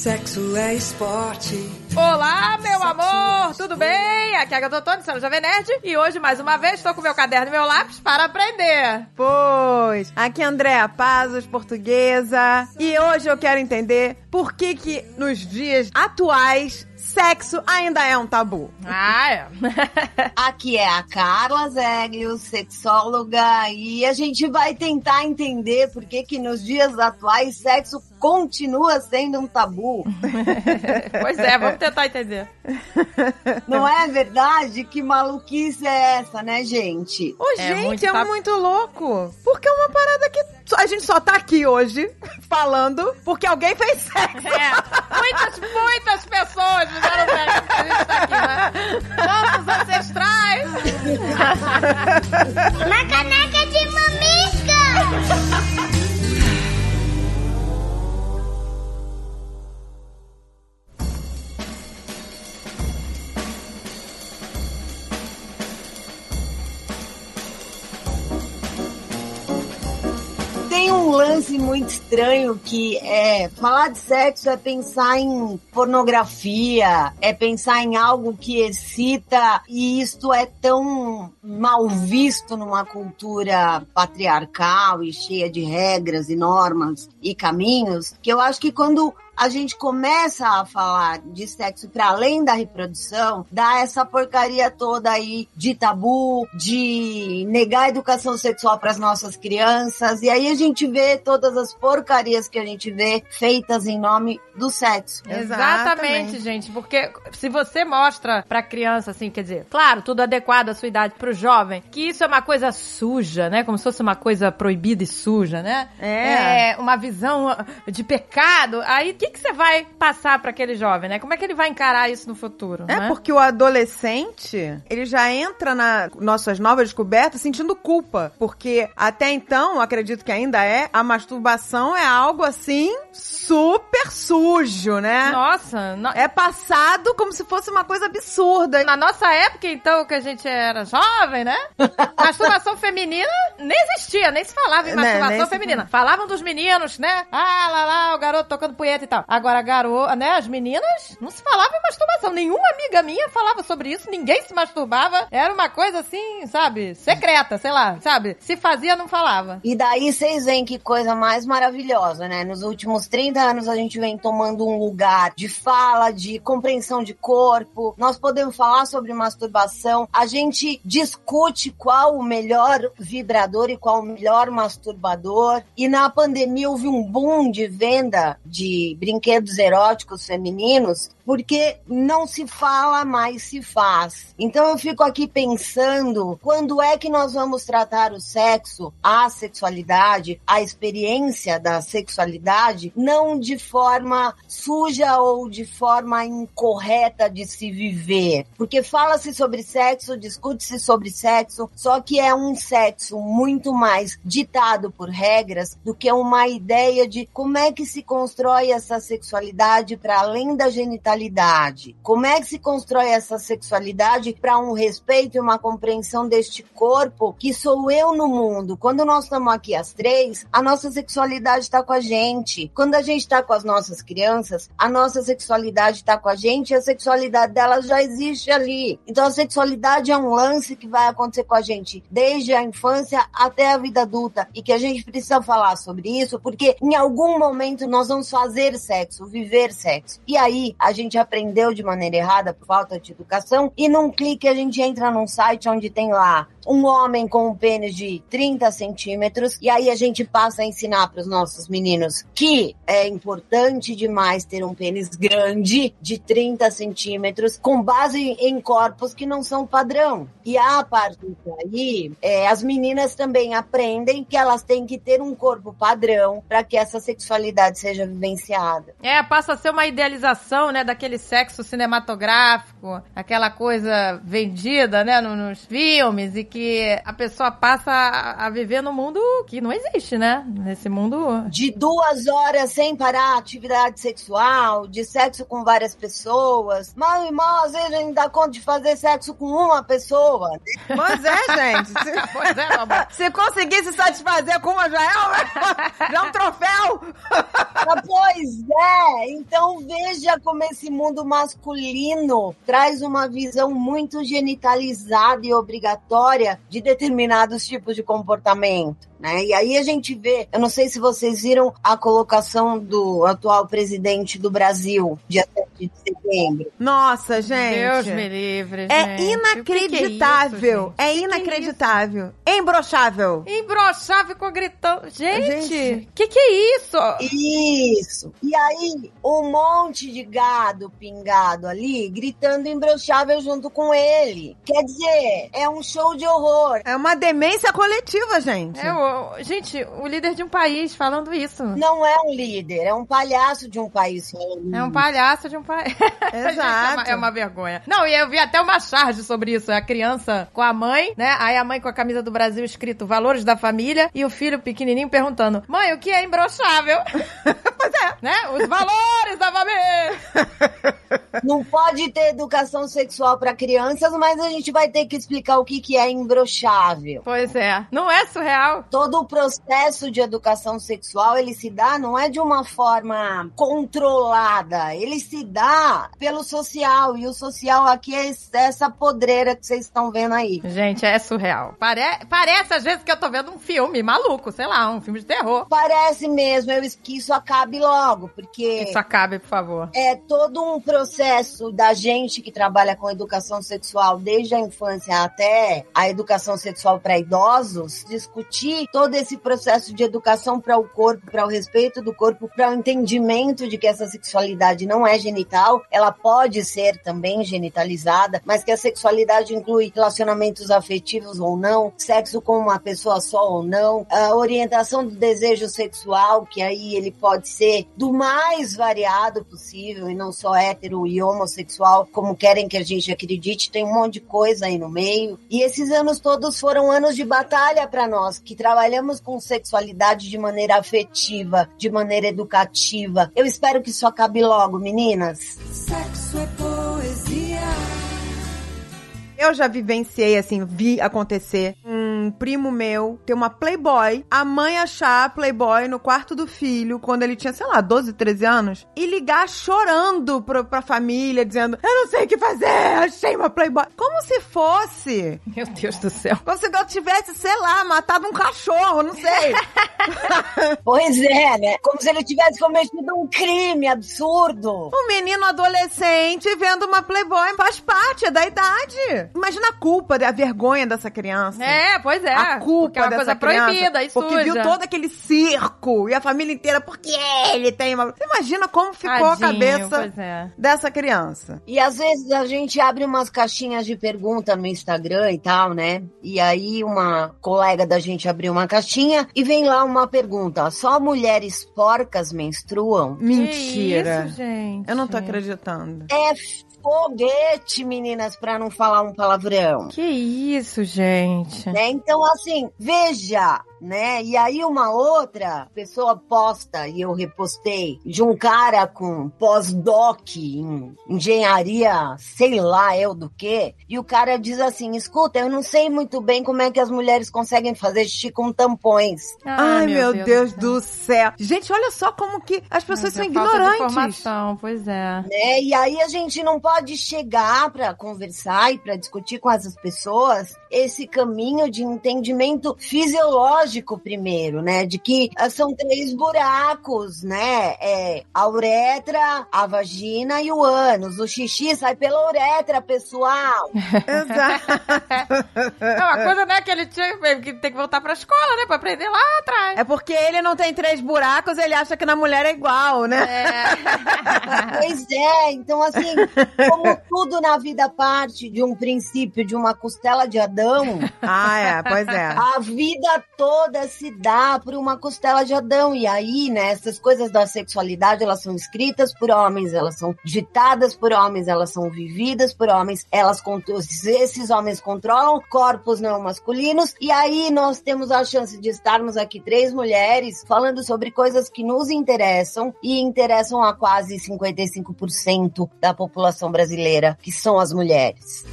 Sexo é esporte. Olá, meu amor! Tudo bem? Aqui é a Gatotone, sou Jovem Nerd. E hoje, mais uma vez, estou com meu caderno e meu lápis para aprender. Pois, aqui é Andréa Pazos, portuguesa. E hoje eu quero entender por que que nos dias atuais sexo ainda é um tabu. Ah, é. Aqui é a Carla Zeglio, sexóloga, e a gente vai tentar entender por que que nos dias atuais sexo continua sendo um tabu. pois é, vamos tentar entender. Não é verdade? Que maluquice é essa, né, gente? Ô, É gente, muito é tabu. muito louco. Porque é uma parada que a gente só tá aqui hoje falando porque alguém fez sexo. É, muitas, muitas pessoas fizeram sexo que a gente tá aqui, né? Nossos ancestrais. Na caneca de mamica! Um lance muito estranho que é falar de sexo é pensar em pornografia, é pensar em algo que excita e isto é tão mal visto numa cultura patriarcal e cheia de regras e normas e caminhos que eu acho que quando a gente começa a falar de sexo para além da reprodução, dá essa porcaria toda aí de tabu, de negar a educação sexual para as nossas crianças, e aí a gente vê todas as porcarias que a gente vê feitas em nome do sexo. Exatamente, gente, porque se você mostra pra criança, assim, quer dizer, claro, tudo adequado à sua idade, pro jovem, que isso é uma coisa suja, né? Como se fosse uma coisa proibida e suja, né? É. É uma visão de pecado. Aí, o que, que você vai passar pra aquele jovem, né? Como é que ele vai encarar isso no futuro? É né? porque o adolescente, ele já entra na nossas novas descobertas sentindo culpa. Porque até então, acredito que ainda é, a masturbação é algo assim super sujo, né? Nossa, no- É passado como se fosse uma coisa absurda. na nossa época, então, que a gente era jovem, né? Masturbação feminina nem existia, nem se falava em Né, masturbação se feminina. Falavam dos meninos, né? Ah, lá, lá, o garoto tocando punheta e tal. Agora, garoto, né? As meninas, não se falava em masturbação. Nenhuma amiga minha falava sobre isso, ninguém se masturbava. Era uma coisa assim, sabe? Secreta, sei lá, sabe? Se fazia, não falava. E daí vocês veem que coisa mais maravilhosa, né? Nos últimos 30 anos a gente vem tomando um lugar de fala, de compreensão de corpo. Nós podemos falar sobre masturbação. A gente discute qual o melhor vibrador e qual o melhor masturbador. E na pandemia houve um boom de venda de brinquedos eróticos femininos porque não se fala, mais se faz. Então eu fico aqui pensando, quando é que nós vamos tratar o sexo, a sexualidade, a experiência da sexualidade, não de forma suja ou de forma incorreta de se viver? Porque fala-se sobre sexo, discute-se sobre sexo, só que é um sexo muito mais ditado por regras do que uma ideia de como é que se constrói essa sexualidade para além da genitalidade. Como é que se constrói essa sexualidade para um respeito e uma compreensão deste corpo que sou eu no mundo? Quando nós estamos aqui as três, a nossa sexualidade está com a gente. Quando a gente está com as nossas crianças, a nossa sexualidade está com a gente e a sexualidade delas já existe ali. Então a sexualidade é um lance que vai acontecer com a gente desde a infância até a vida adulta e que a gente precisa falar sobre isso porque em algum momento nós vamos fazer sexo, viver sexo. E aí a gente aprendeu de maneira errada por falta de educação e num clique a gente entra num site onde tem lá um homem com um pênis de 30 centímetros e aí a gente passa a ensinar para os nossos meninos que é importante demais ter um pênis grande de 30 centímetros com base em corpos que não são padrão. E a partir daí, é, as meninas também aprendem que elas têm que ter um corpo padrão para que essa sexualidade seja vivenciada. É, passa a ser uma idealização, né, daquele sexo cinematográfico, aquela coisa vendida, né, no- nos filmes, e que a pessoa passa a, a viver no mundo que não existe, né? Nesse mundo. De duas horas sem parar atividade sexual, de sexo com várias pessoas. Mal e mal, às vezes a gente dá conta de fazer sexo com uma pessoa. Pois é, gente. Se, Pois é, amor. se conseguir se satisfazer com uma já é, um- já é um troféu. Ah, pois é, então veja como esse mundo masculino traz uma visão muito genitalizada e obrigatória de determinados tipos de comportamento. Né? E aí a gente vê, eu não sei se vocês viram a colocação do atual presidente do Brasil, dia 7 de setembro. Nossa, gente. Deus me livre, É gente. inacreditável. O que que É, é isso, gente? inacreditável. É imbrochável. Embroxar, ficou gritando. Gente, Gente. que que é isso? Isso! E aí, um monte de gado pingado ali, gritando imbrochável junto com ele. Quer dizer, é um show de horror. É uma demência coletiva, gente. É, o- gente, o líder de um país falando isso. Não é um líder, é um palhaço de um país falando É um palhaço de um país. Gente, é, uma, Exato. é uma vergonha. Não, e eu vi até uma charge sobre isso. A criança com a mãe, né? Aí a mãe com a camisa do Brasil escrito Valores da Família e o filho pequenininho perguntando: Mãe, o que é imbrochável? pois é. Né? Os valores da família. Não pode ter educação sexual para crianças, mas a gente vai ter que explicar o que, que é imbrochável. Pois é. Não é surreal? Todo o processo de educação sexual, ele se dá, não é de uma forma controlada, ele se dá pelo social, e o social aqui é essa podreira que vocês estão vendo aí. Gente, é surreal. Pare... Parece às vezes que eu tô vendo um filme maluco, sei lá, um filme de terror. Parece mesmo eu, que isso acabe logo, porque Isso acabe, por favor. é todo um processo da gente que trabalha com educação sexual desde a infância até a educação sexual para idosos, discutir todo esse processo de educação para o corpo, para o respeito do corpo, para o entendimento de que essa sexualidade não é genital, ela pode ser também genitalizada, mas que a sexualidade inclui relacionamentos afetivos ou não, sexo com uma pessoa só ou não, a orientação do desejo sexual, que aí ele pode ser do mais variado possível e não só hétero e homossexual, como querem que a gente acredite, tem um monte de coisa aí no meio. E esses anos todos foram anos de batalha para nós, que trabalhamos com sexualidade de maneira afetiva, de maneira educativa. Eu espero que isso acabe logo, meninas. Sexo é. Eu já vivenciei, assim, vi acontecer um primo meu ter uma Playboy, a mãe achar a Playboy no quarto do filho, quando ele tinha, sei lá, 12, 13 anos, e ligar chorando pro, pra família, dizendo: Eu não sei o que fazer, achei uma Playboy. Como se fosse. Meu Deus do céu. Como se eu tivesse, sei lá, matado um cachorro, não sei. Pois é, né? Como se ele tivesse cometido um crime absurdo. Um menino adolescente vendo uma Playboy faz parte é da idade. Imagina a culpa, a vergonha dessa criança. É, pois é. a culpa Porque é uma dessa coisa criança, proibida e Porque viu todo aquele circo e a família inteira, porque ele tem uma... Você imagina como ficou a Tadinho, cabeça Pois é. dessa criança. E às vezes a gente abre umas caixinhas de pergunta no Instagram e tal, né? E aí uma colega da gente abriu uma caixinha e vem lá uma pergunta: só mulheres porcas menstruam? Mentira. Que isso, gente. Eu não tô acreditando. É foguete, meninas, pra não falar um palavrão. Que isso, gente. Né? Então, assim, veja, né? E aí uma outra pessoa posta, e eu repostei, de um cara com pós-doc em engenharia, sei lá eu do que, e o cara diz assim, escuta, eu não sei muito bem como é que as mulheres conseguem fazer xixi com tampões. Ah, Ai, meu, Deus, do céu. Gente, olha só como que as pessoas são é falta de ignorantes. informação, pois é. né? E aí a gente não pode chegar para conversar e para discutir com essas pessoas esse caminho de entendimento fisiológico primeiro, né? De que ah, são três buracos, né? É a uretra, a vagina e o ânus. O xixi sai pela uretra, pessoal. Exato. É uma coisa, né, que ele tinha que tem que voltar pra escola, né, pra aprender lá atrás. É porque ele não tem três buracos, ele acha que na mulher é igual, né? É. Pois é, então assim, como tudo na vida parte de um princípio de uma costela de Adão, Ah, é, pois é. A vida toda se dá por uma costela de Adão. E aí, né, essas coisas da sexualidade, elas são escritas por homens, elas são ditadas por homens, elas são vividas por homens, elas esses homens controlam corpos não masculinos. E aí nós temos a chance de estarmos aqui três mulheres falando sobre coisas que nos interessam e interessam a quase 55% da população brasileira, que são as mulheres.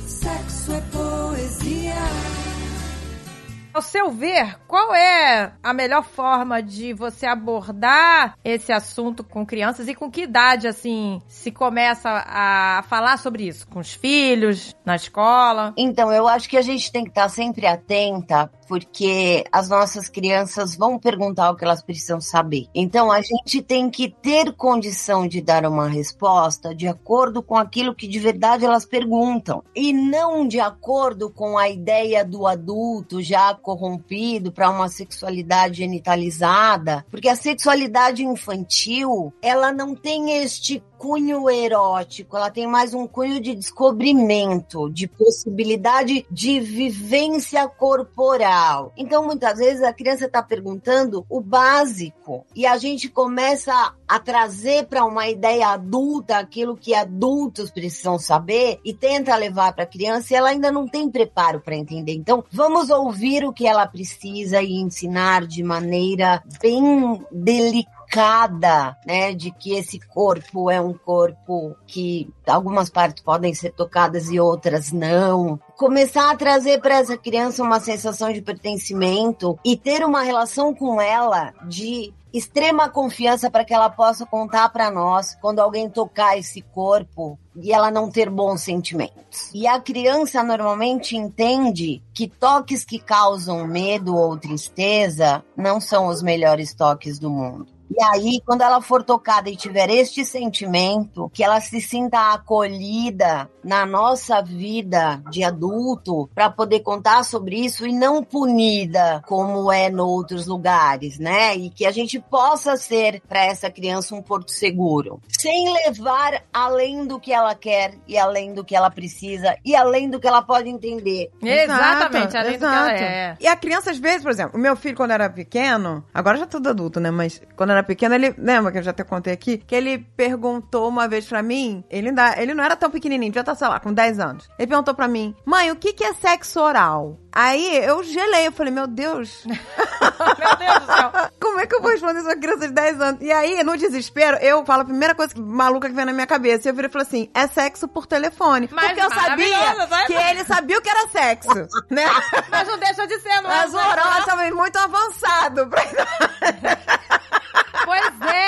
Ao seu ver, qual é a melhor forma de você abordar esse assunto com crianças e com que idade, assim, se começa a falar sobre isso? Com os filhos, na escola? Então, eu acho que a gente tem que estar sempre atenta porque as nossas crianças vão perguntar o que elas precisam saber. Então, a gente tem que ter condição de dar uma resposta de acordo com aquilo que de verdade elas perguntam e não de acordo com a ideia do adulto já corrompido para uma sexualidade genitalizada, porque a sexualidade infantil, ela não tem este cunho erótico, ela tem mais um cunho de descobrimento, de possibilidade de vivência corporal. Então, muitas vezes a criança está perguntando o básico e a gente começa a trazer para uma ideia adulta aquilo que adultos precisam saber e tenta levar para a criança e ela ainda não tem preparo para entender. Então, vamos ouvir o que ela precisa e ensinar de maneira bem delicada cada, né, de que esse corpo é um corpo que algumas partes podem ser tocadas e outras não. Começar a trazer para essa criança uma sensação de pertencimento e ter uma relação com ela de extrema confiança para que ela possa contar para nós quando alguém tocar esse corpo e ela não ter bons sentimentos. E a criança normalmente entende que toques que causam medo ou tristeza não são os melhores toques do mundo. E aí, quando ela for tocada e tiver este sentimento, que ela se sinta acolhida na nossa vida de adulto para poder contar sobre isso e não punida como é em outros lugares, né? E que a gente possa ser para essa criança um porto seguro, sem levar além do que ela quer e além do que ela precisa e além do que ela pode entender. Exatamente, além exato. do que ela é. E a criança, às vezes, por exemplo, o meu filho, quando era pequeno, agora já é tudo adulto, né? Mas quando era pequeno, ele. Lembra que eu já até contei aqui? Que ele perguntou uma vez pra mim. Ele, ainda, ele não era tão pequenininho, já tá, sei lá, com 10 anos. Ele perguntou pra mim: Mãe, o que, que é sexo oral? Aí eu gelei, eu falei, meu Deus. Meu Deus do céu. Como é que eu vou responder isso a criança de 10 anos? E aí, no desespero, eu falo a primeira coisa que- maluca que vem na minha cabeça. E eu virei e falei assim: é sexo por telefone. Mas Porque eu sabia vai- que ele sabia o que era sexo, né? Mas não deixa de ser, não é? Mas o oral estava muito avançado. Pra...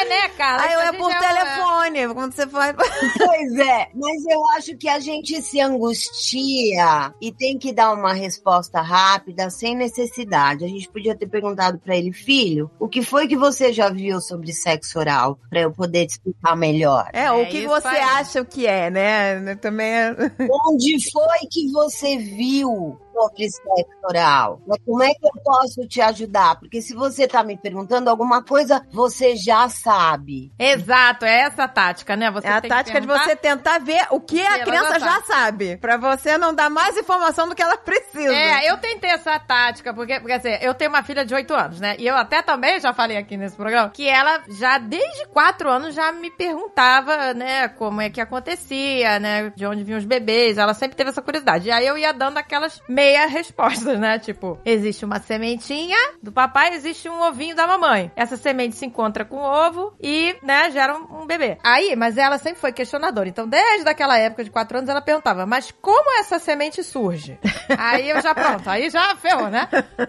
É, né, cara? Aí eu é por é telefone. Quando você faz. Pois é, mas eu acho que a gente se angustia e tem que dar uma resposta rápida, sem necessidade. A gente podia ter perguntado pra ele, filho, o que foi que você já viu sobre sexo oral? Pra eu poder te explicar melhor. É, o É que você aí. acha que é, né? Também é. Onde foi que você viu sobre sexo oral? Mas como é que eu posso te ajudar? Porque se você tá me perguntando alguma coisa, você já sabe. Exato, é essa a tática, né? Você É a tática de você tentar ver o que a criança já sabe. Pra você não dar mais informação do que ela precisa. É, eu tentei essa tática, porque, porque assim, eu tenho uma filha de 8 anos, né? E eu até também já falei aqui nesse programa que ela já desde 4 anos já me perguntava, né, como é que acontecia, né, de onde vinham os bebês. Ela sempre teve essa curiosidade. E aí eu ia dando aquelas meia respostas, né? Tipo, existe uma sementinha do papai, existe um ovinho da mamãe. Essa semente se encontra com o ovo e, né, gera um, um bebê. Aí, mas ela sempre foi questionadora. Então, desde aquela época de 4 anos, ela perguntava, mas como essa semente surge? Aí eu já, pronto, aí já ferrou, né?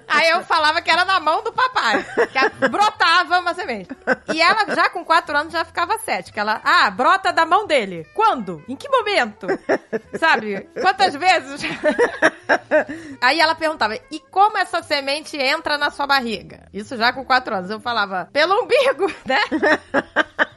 Aí eu falava que era na mão do papai, que brotava uma semente. E ela, já com 4 anos, já ficava cética. Ela, ah, brota da mão dele. Quando? Em que momento? Sabe? Quantas vezes? Aí ela perguntava, e como essa semente entra na sua barriga? Isso já com 4 anos. Eu falava, pelo umbigo, né?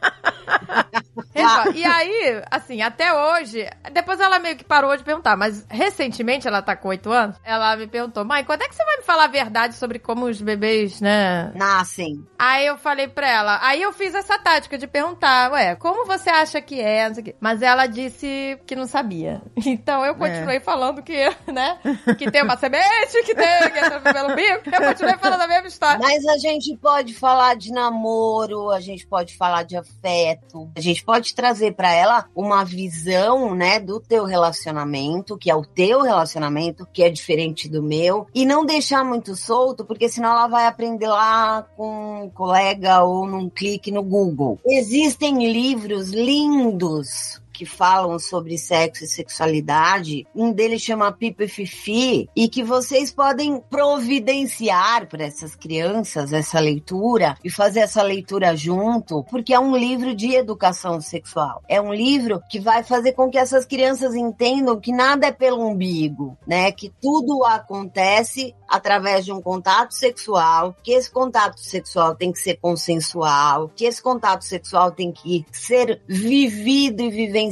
E aí, assim, até hoje, depois ela meio que parou de perguntar, mas recentemente, ela tá com 8 anos, ela me perguntou, mãe, quando é que você vai me falar a verdade sobre como os bebês, né? Nascem. Aí eu falei pra ela, aí eu fiz essa tática de perguntar, ué, como você acha que é. Mas ela disse que não sabia. Então eu continuei falando que, né, que tem uma semente, que tem, que entra pelo bico, eu continuei falando a mesma história. Mas a gente pode falar de namoro, a gente pode falar de afeto, a gente pode trazer pra ela uma visão, né, do teu relacionamento, que é o teu relacionamento, que é diferente do meu, e não deixar muito solto, porque senão ela vai aprender lá com um colega ou num clique no Google. Existem livros lindos que falam sobre sexo e sexualidade. Um deles chama Pipa e Fifi e que vocês podem providenciar para essas crianças essa leitura e fazer essa leitura junto, porque é um livro de educação sexual. É um livro que vai fazer com que essas crianças entendam que nada é pelo umbigo, né? Que tudo acontece através de um contato sexual, que esse contato sexual tem que ser consensual, que esse contato sexual tem que ser vivido e vivenciado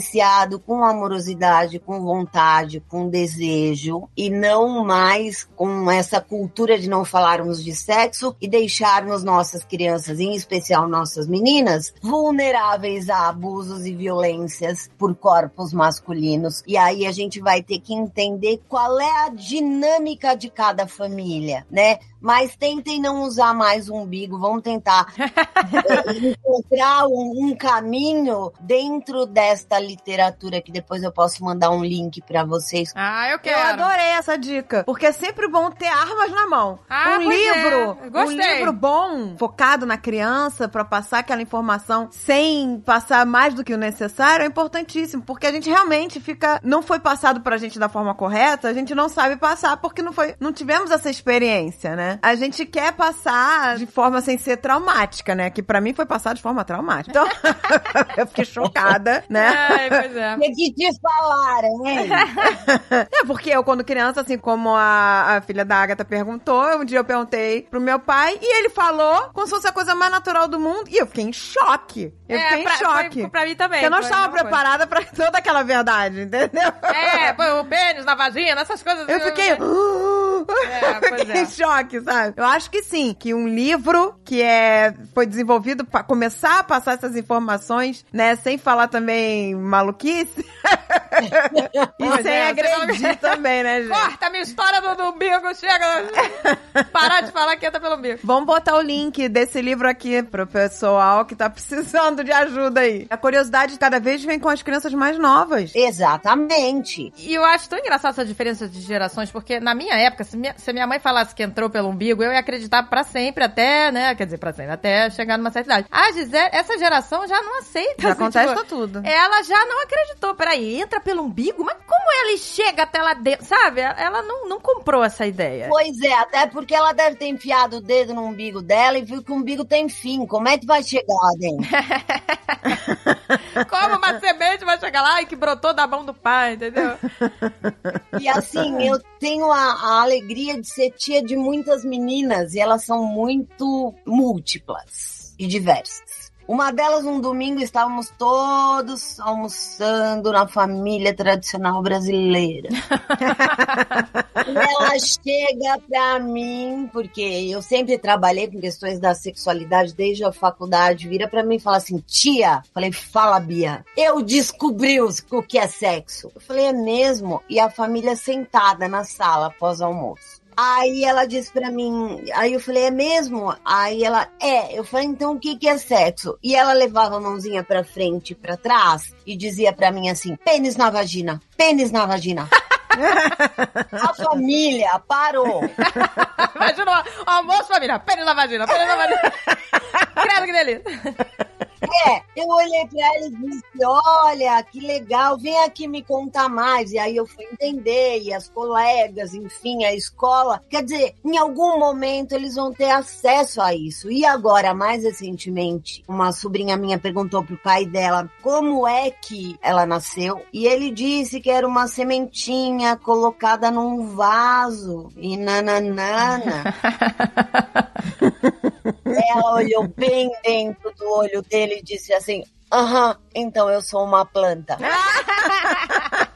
com amorosidade, com vontade, com desejo e não mais com essa cultura de não falarmos de sexo e deixarmos nossas crianças, em especial nossas meninas, vulneráveis a abusos e violências por corpos masculinos. E aí a gente vai ter que entender qual é a dinâmica de cada família, né? Mas tentem não usar mais o umbigo, vamos tentar encontrar um, um, caminho dentro desta literatura que depois eu posso mandar um link para vocês. Ah, eu quero. Eu adorei essa dica, porque é sempre bom ter armas na mão. Ah, um pois livro, é. Gostei. um livro bom, focado na criança para passar aquela informação sem passar mais do que o necessário é importantíssimo, porque a gente realmente fica não foi passado pra gente da forma correta, a gente não sabe passar porque não foi, não tivemos essa experiência, né? A gente quer passar de forma sem ser traumática, né? Que pra mim foi passar de forma traumática. Então, eu fiquei chocada, né? Ai, pois é. O que, que te falaram, hein? É, porque eu, quando criança, assim como a, a filha da Agatha perguntou, um dia eu perguntei pro meu pai e ele falou como se fosse a coisa mais natural do mundo e eu fiquei em choque. Eu É, fiquei pra- em choque. foi- pra mim também, Porque eu não foi estava coisa. preparada pra toda aquela verdade, entendeu? É, põe o pênis na vagina, essas coisas. Eu fiquei. É, pois fiquei é. choque, sabe? Eu acho que sim, que um livro que é foi desenvolvido para começar a passar essas informações, né, sem falar também maluquice e Pois sem é, agredir também, né, gente? Corta a minha história do, do umbigo, chega. Parar de falar que entra pelo umbigo. Vamos botar o link desse livro aqui pro pessoal que tá precisando de ajuda aí. A curiosidade cada vez vem com as crianças mais novas. Exatamente. E eu acho tão engraçado essa diferença de gerações, porque na minha época, se minha, se minha mãe falasse que entrou pelo umbigo, eu ia acreditar pra sempre, até, né? Quer dizer, pra sempre, até chegar numa certa idade. A Gisele, essa geração já não aceita. Já assim, contesta tipo, tudo. Ela já não acreditou. Peraí, entra pelo umbigo? Mas como ela chega até lá dentro? Sabe? Ela não, não comprou essa ideia. Pois é, até porque ela deve ter enfiado o dedo no umbigo dela e viu que o umbigo tem fim. Como é que vai chegar lá dentro? Como uma semente vai chegar lá e que brotou da mão do pai, entendeu? E assim, eu tenho a, a alegria de ser tia de muitas meninas e elas são muito múltiplas e diversas. Uma delas, um domingo, estávamos todos almoçando na família tradicional brasileira. Ela chega pra mim, porque eu sempre trabalhei com questões da sexualidade desde a faculdade, vira pra mim e fala assim: tia, falei, fala, Bia, eu descobri o que é sexo. Eu falei, é mesmo? E a família sentada na sala após o almoço. Aí ela disse pra mim, aí eu falei, é mesmo? Aí ela, é. Eu falei, então o que que é sexo? E ela levava a mãozinha pra frente e pra trás e dizia pra mim assim, pênis na vagina, pênis na vagina. a família parou. Imagina o almoço, família. Pênis na vagina, pênis na vagina. Credo que delícia. É, eu olhei pra ela e disse: Olha, que legal, vem aqui me contar mais. E aí eu fui entender, e as colegas, enfim, a escola. Quer dizer, em algum momento eles vão ter acesso a isso. E agora, mais recentemente, uma sobrinha minha perguntou pro pai dela como é que ela nasceu. E ele disse que era uma sementinha colocada num vaso. E nananana. ela olhou bem dentro do olho dele e disse assim: Aham, então eu sou uma planta.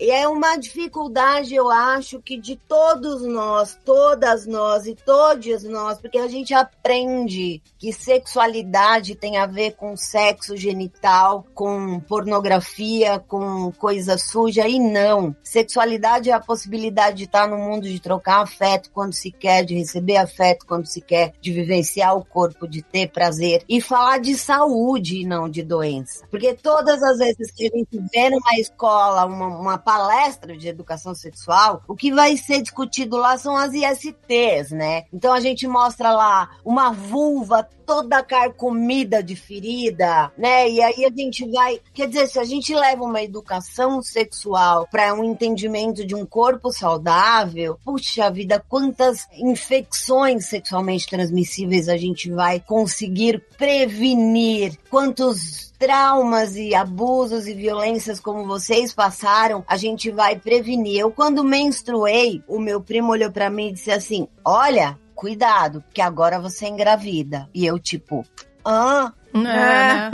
E é uma dificuldade, eu acho, que de todos nós, todas nós e todos nós, porque a gente aprende que sexualidade tem a ver com sexo genital, com pornografia, com coisa suja, e não. Sexualidade é a possibilidade de estar no mundo, de trocar afeto quando se quer, de receber afeto quando se quer, de vivenciar o corpo, de ter prazer. E falar de saúde e não de doença. Porque todas as vezes que a gente vê numa escola uma, uma palestra de educação sexual, o que vai ser discutido lá são as ISTs, né? Então a gente mostra lá uma vulva toda carcomida de ferida, né? E aí a gente vai, quer dizer, se a gente leva uma educação sexual para um entendimento de um corpo saudável, puxa vida, quantas infecções sexualmente transmissíveis a gente vai conseguir prevenir, quantos traumas e abusos e violências como vocês passaram, a gente vai prevenir. Eu quando menstruei, o meu primo olhou para mim e disse assim: "Olha, cuidado, porque agora você é engravida". E eu tipo, ah, É, né?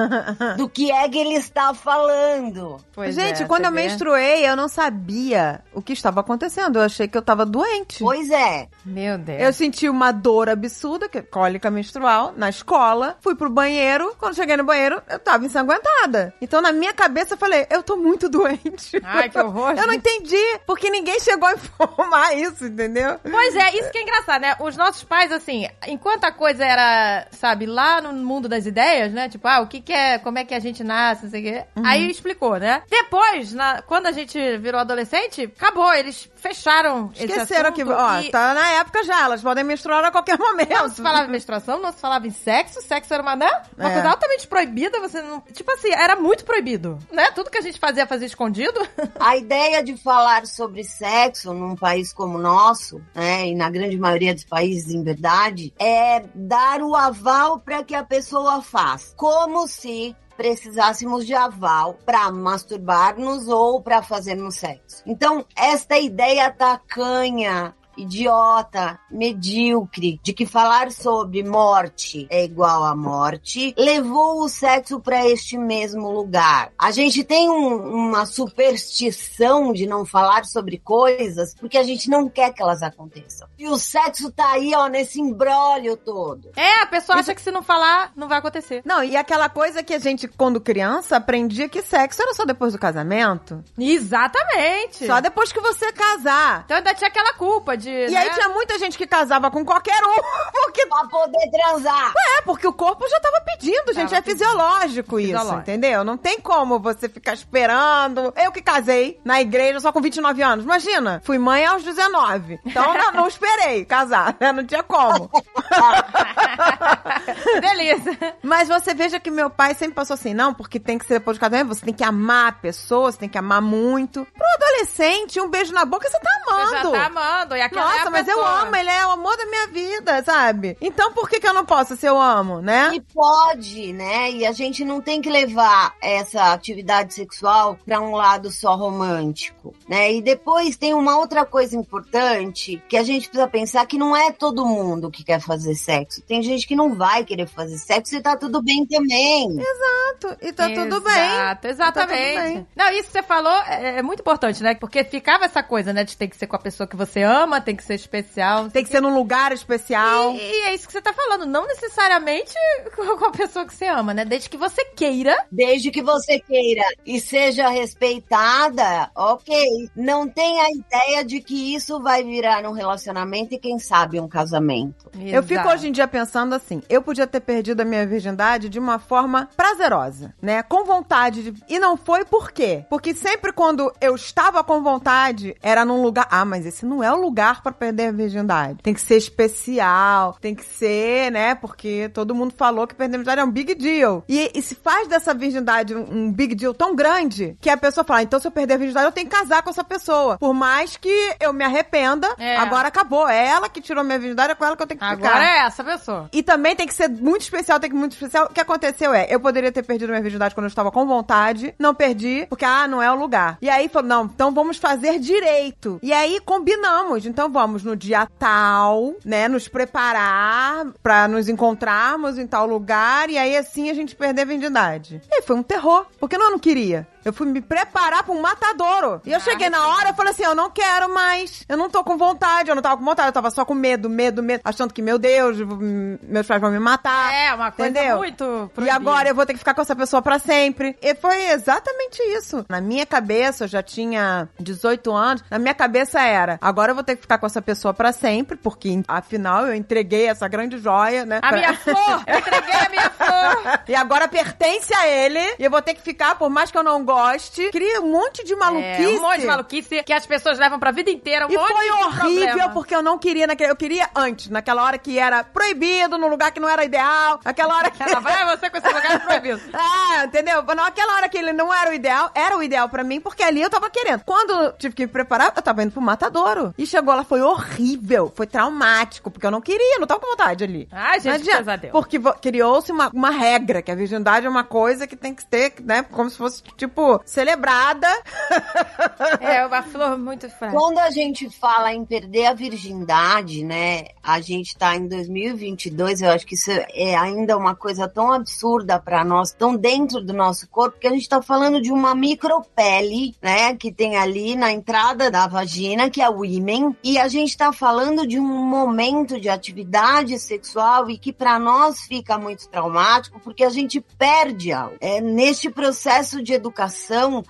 do que é que ele está falando? Pois Gente, é, quando eu vê? menstruei, eu não sabia o que estava acontecendo. Eu achei que eu tava doente. Pois é. Meu Deus. Eu senti uma dor absurda, que é cólica menstrual, na escola. Fui pro banheiro. Quando cheguei no banheiro, eu tava ensanguentada. Então, na minha cabeça, eu falei, eu tô muito doente. Ai, que horror. Eu não entendi, porque ninguém chegou a informar isso, entendeu? Pois é, isso que é engraçado, né? Os nossos pais, assim, enquanto a coisa era, sabe, lá no mundo das ideias, né? Tipo, ah, o que que é, como é que a gente nasce, não sei o quê. Aí explicou, né? Depois, na- quando a gente virou adolescente, acabou, eles fecharam esse Esqueceram que, ó, e tá na época já, elas podem menstruar a qualquer momento. Não se falava em menstruação, não se falava em sexo, sexo era uma, né? Uma É. coisa altamente proibida, você não... Tipo assim, era muito proibido, né? Tudo que a gente fazia, fazia escondido. A ideia de falar sobre sexo num país como o nosso, né, e na grande maioria dos países, em verdade, é dar o aval para que a pessoa faça. Como se precisássemos de aval para masturbar-nos ou para fazermos sexo. Então, esta ideia tacanha idiota, medíocre, de que falar sobre morte é igual a morte, levou o sexo para este mesmo lugar. A gente tem um- uma superstição de não falar sobre coisas porque a gente não quer que elas aconteçam. E o sexo tá aí, ó, nesse embrólio todo. É, a pessoa acha que se não falar, não vai acontecer. Não, e aquela coisa que a gente, quando criança, aprendia que sexo era só depois do casamento. Exatamente. Só depois que você casar. Então ainda tinha aquela culpa de. E né? aí tinha muita gente que casava com qualquer um, porque Pra poder transar. É, porque o corpo já tava pedindo, gente. Tava é fisiológico isso, Fisiológico. entendeu? Não tem como você ficar esperando. Eu que casei na igreja só com 29 anos. Imagina, fui mãe aos 19. Então não, não esperei casar, né? Não tinha como. Delícia. Mas você veja que meu pai sempre passou assim, não, porque tem que ser depois do casamento, você tem que amar a pessoa, você tem que amar muito. Pro adolescente, um beijo na boca, você tá amando. Você já tá amando. E é Nossa, a mas eu pessoa. amo, ele é o amor da minha vida, sabe? Então por que que eu não posso se eu amo, né? E pode, né? E a gente não tem que levar essa atividade sexual para um lado só romântico, né? E depois tem uma outra coisa importante que a gente precisa pensar que não é todo mundo que quer fazer sexo. Tem gente que não vai querer fazer sexo e tá tudo bem também. Exato. E tá tudo bem. Exato, exatamente. Tá tudo bem. Não, isso que você falou é, é muito importante, né? Porque ficava essa coisa, né? De ter que ser com a pessoa que você ama, tem que ser especial. Tem que ser num lugar especial. E, e é isso que você tá falando, não necessariamente com a pessoa que você ama, né? Desde que você queira. Desde que você queira e seja respeitada, ok. Não tem a ideia de que isso vai virar um relacionamento e quem sabe um casamento. Eu fico hoje em dia pensando assim, eu podia ter perdido a minha virgindade de uma forma prazerosa, né? Com vontade. De... E não foi por quê? Porque sempre quando eu estava com vontade, era num lugar... Ah, mas esse não é o lugar pra perder a virgindade. Tem que ser especial, tem que ser, né? Porque todo mundo falou que perder a virgindade é um big deal. E, e se faz dessa virgindade um, um big deal tão grande, que a pessoa fala, então se eu perder a virgindade, eu tenho que casar com essa pessoa. Por mais que eu me arrependa, É. agora acabou. É ela que tirou minha virgindade, é com ela que eu tenho que ficar. Agora é essa pessoa. E também tem que ser muito especial, tem que ser muito especial. O que aconteceu é, eu poderia ter perdido minha virgindade quando eu estava com vontade, não perdi, porque, ah, não é o lugar. E aí falou, não, então vamos fazer direito. E aí combinamos. Então então vamos no dia tal, né, nos preparar pra nos encontrarmos em tal lugar e aí assim a gente perder a virgindade. E aí foi um terror, porque eu não queria. Eu fui me preparar pra um matadouro. E eu cheguei na hora e falei assim: eu não quero mais. Eu não tô com vontade. Eu não tava com vontade. Eu tava só com medo, medo, medo. Achando que, meu Deus, meus pais vão me matar. É, uma coisa Entendeu? muito E proibida. agora eu vou ter que ficar com essa pessoa pra sempre. E foi exatamente isso. Na minha cabeça, eu já tinha 18 anos. Na minha cabeça era: agora eu vou ter que ficar com essa pessoa pra sempre, porque afinal eu entreguei essa grande joia, né? A pra- minha flor! Eu entreguei a minha flor! E agora pertence a ele. E eu vou ter que ficar, por mais que eu não goste. Cria um monte de maluquice. É, um monte de maluquice que as pessoas levam pra vida inteira. Um E foi horrível, problema. porque eu não queria naquele. Eu queria antes, naquela hora que era proibido, num lugar que não era ideal. Aquela hora que. Ela vai você com esse lugar proibido. Ah, entendeu? Aquela hora que ele não era o ideal, era o ideal pra mim, porque ali eu tava querendo. Quando tive que me preparar, eu tava indo pro matadouro. E chegou lá, foi horrível, foi traumático, porque eu não queria, não tava com vontade ali. Ai, gente, que pesadelo. Porque criou-se uma, uma regra, que a virgindade é uma coisa que tem que ter, né, como se fosse, tipo, celebrada. É, uma flor muito frágil. Quando a gente fala em perder a virgindade, né? A gente tá em 2022, eu acho que isso é ainda uma coisa tão absurda pra nós, tão dentro do nosso corpo, que a gente tá falando de uma micropele, né? Que tem ali na entrada da vagina, que é o ímen, e a gente tá falando de um momento de atividade sexual e que pra nós fica muito traumático, porque a gente perde algo. É, neste processo de educação,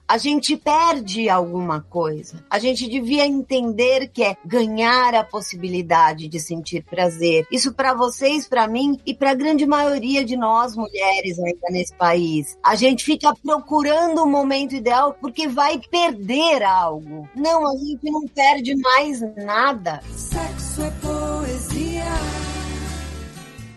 a gente perde alguma coisa. A gente devia entender que é ganhar a possibilidade de sentir prazer. Isso pra vocês, pra mim e pra grande maioria de nós mulheres ainda nesse país. A gente fica procurando o momento ideal porque vai perder algo. Não, a gente não perde mais nada. Sexo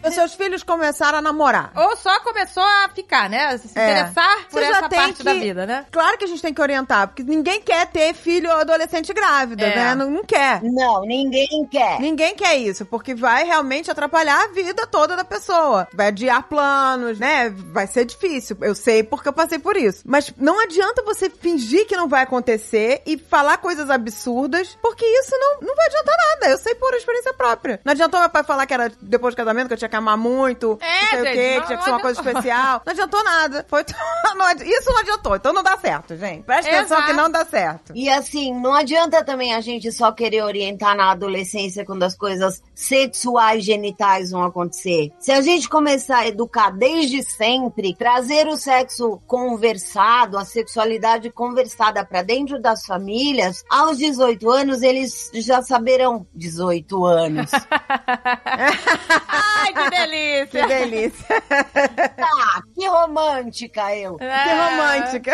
Os seus filhos começaram a namorar. Ou só começou a ficar, né? Se É. interessar por Você já essa tem parte que- da vida, né? Claro que a gente tem que orientar, porque ninguém quer ter filho ou adolescente grávida, É. né? Não, não quer. Não, ninguém quer. Ninguém quer isso, porque vai realmente atrapalhar a vida toda da pessoa. Vai adiar planos, né? Vai ser difícil. Eu sei porque eu passei por isso. Mas não adianta você fingir que não vai acontecer e falar coisas absurdas, porque isso não, não vai adiantar nada. Eu sei por experiência própria. Não adiantou meu pai falar que era depois do casamento, que eu tinha que amar muito, É, não sei o gente, quê, não- que tinha que ser uma coisa especial. Não adiantou nada. Foi não adi- isso não adiantou, então não dá certo, gente. Presta atenção Exato. que não dá certo. E assim, não adianta também a gente só querer orientar na adolescência quando as coisas sexuais genitais vão acontecer. Se a gente começar a educar desde sempre, trazer o sexo conversado, a sexualidade conversada pra dentro das famílias, aos 18 anos eles já saberão 18 anos. Ai, que Que delícia! delícia. ah, que romântica eu. que É. romântica.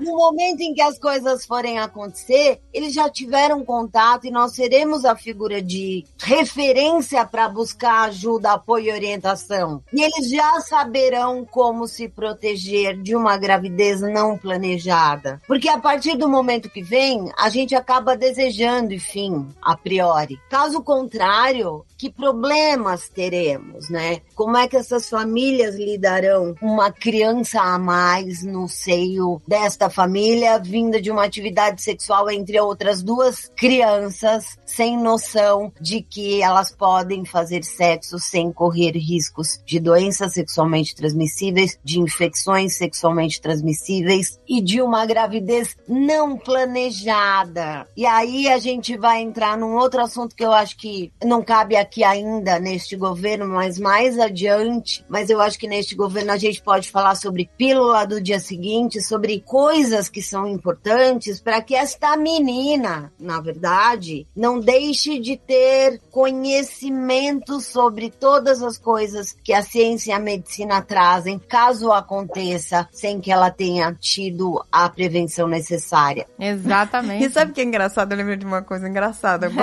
No momento em que as coisas forem acontecer, eles já tiveram contato e nós seremos a figura de referência para buscar ajuda, apoio e orientação. E eles já saberão como se proteger de uma gravidez não planejada. Porque a partir do momento que vem, a gente acaba desejando, enfim, a priori. Caso contrário, que problemas teremos, né? Como é que essas famílias lidarão uma criança a mais no seio desta família, vinda de uma atividade sexual entre outras duas crianças, sem noção de que elas podem fazer sexo sem correr riscos de doenças sexualmente transmissíveis, de infecções sexualmente transmissíveis e de uma gravidez não planejada. E aí a gente vai entrar num outro assunto que eu acho que não cabe aqui ainda neste governo, mas mais adiante. Mas eu acho que neste governo a gente pode falar sobre pílula do dia seguinte, sobre coisas que são importantes para que esta menina, na verdade, não deixe de ter conhecimento sobre todas as coisas que a ciência e a medicina trazem, caso aconteça, sem que ela tenha tido a prevenção necessária. Exatamente. E sabe o que é engraçado? Eu lembrei de uma coisa engraçada?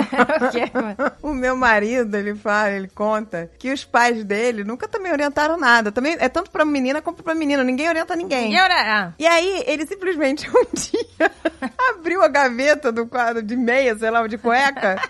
O meu marido, ele fala, ele conta que os pais dele nunca também orientaram nada. Também é tanto pra menina como pra menino. Ninguém orienta ninguém. E agora? E aí, ele simplesmente um dia abriu a gaveta do quadro de meia, sei lá, de cueca,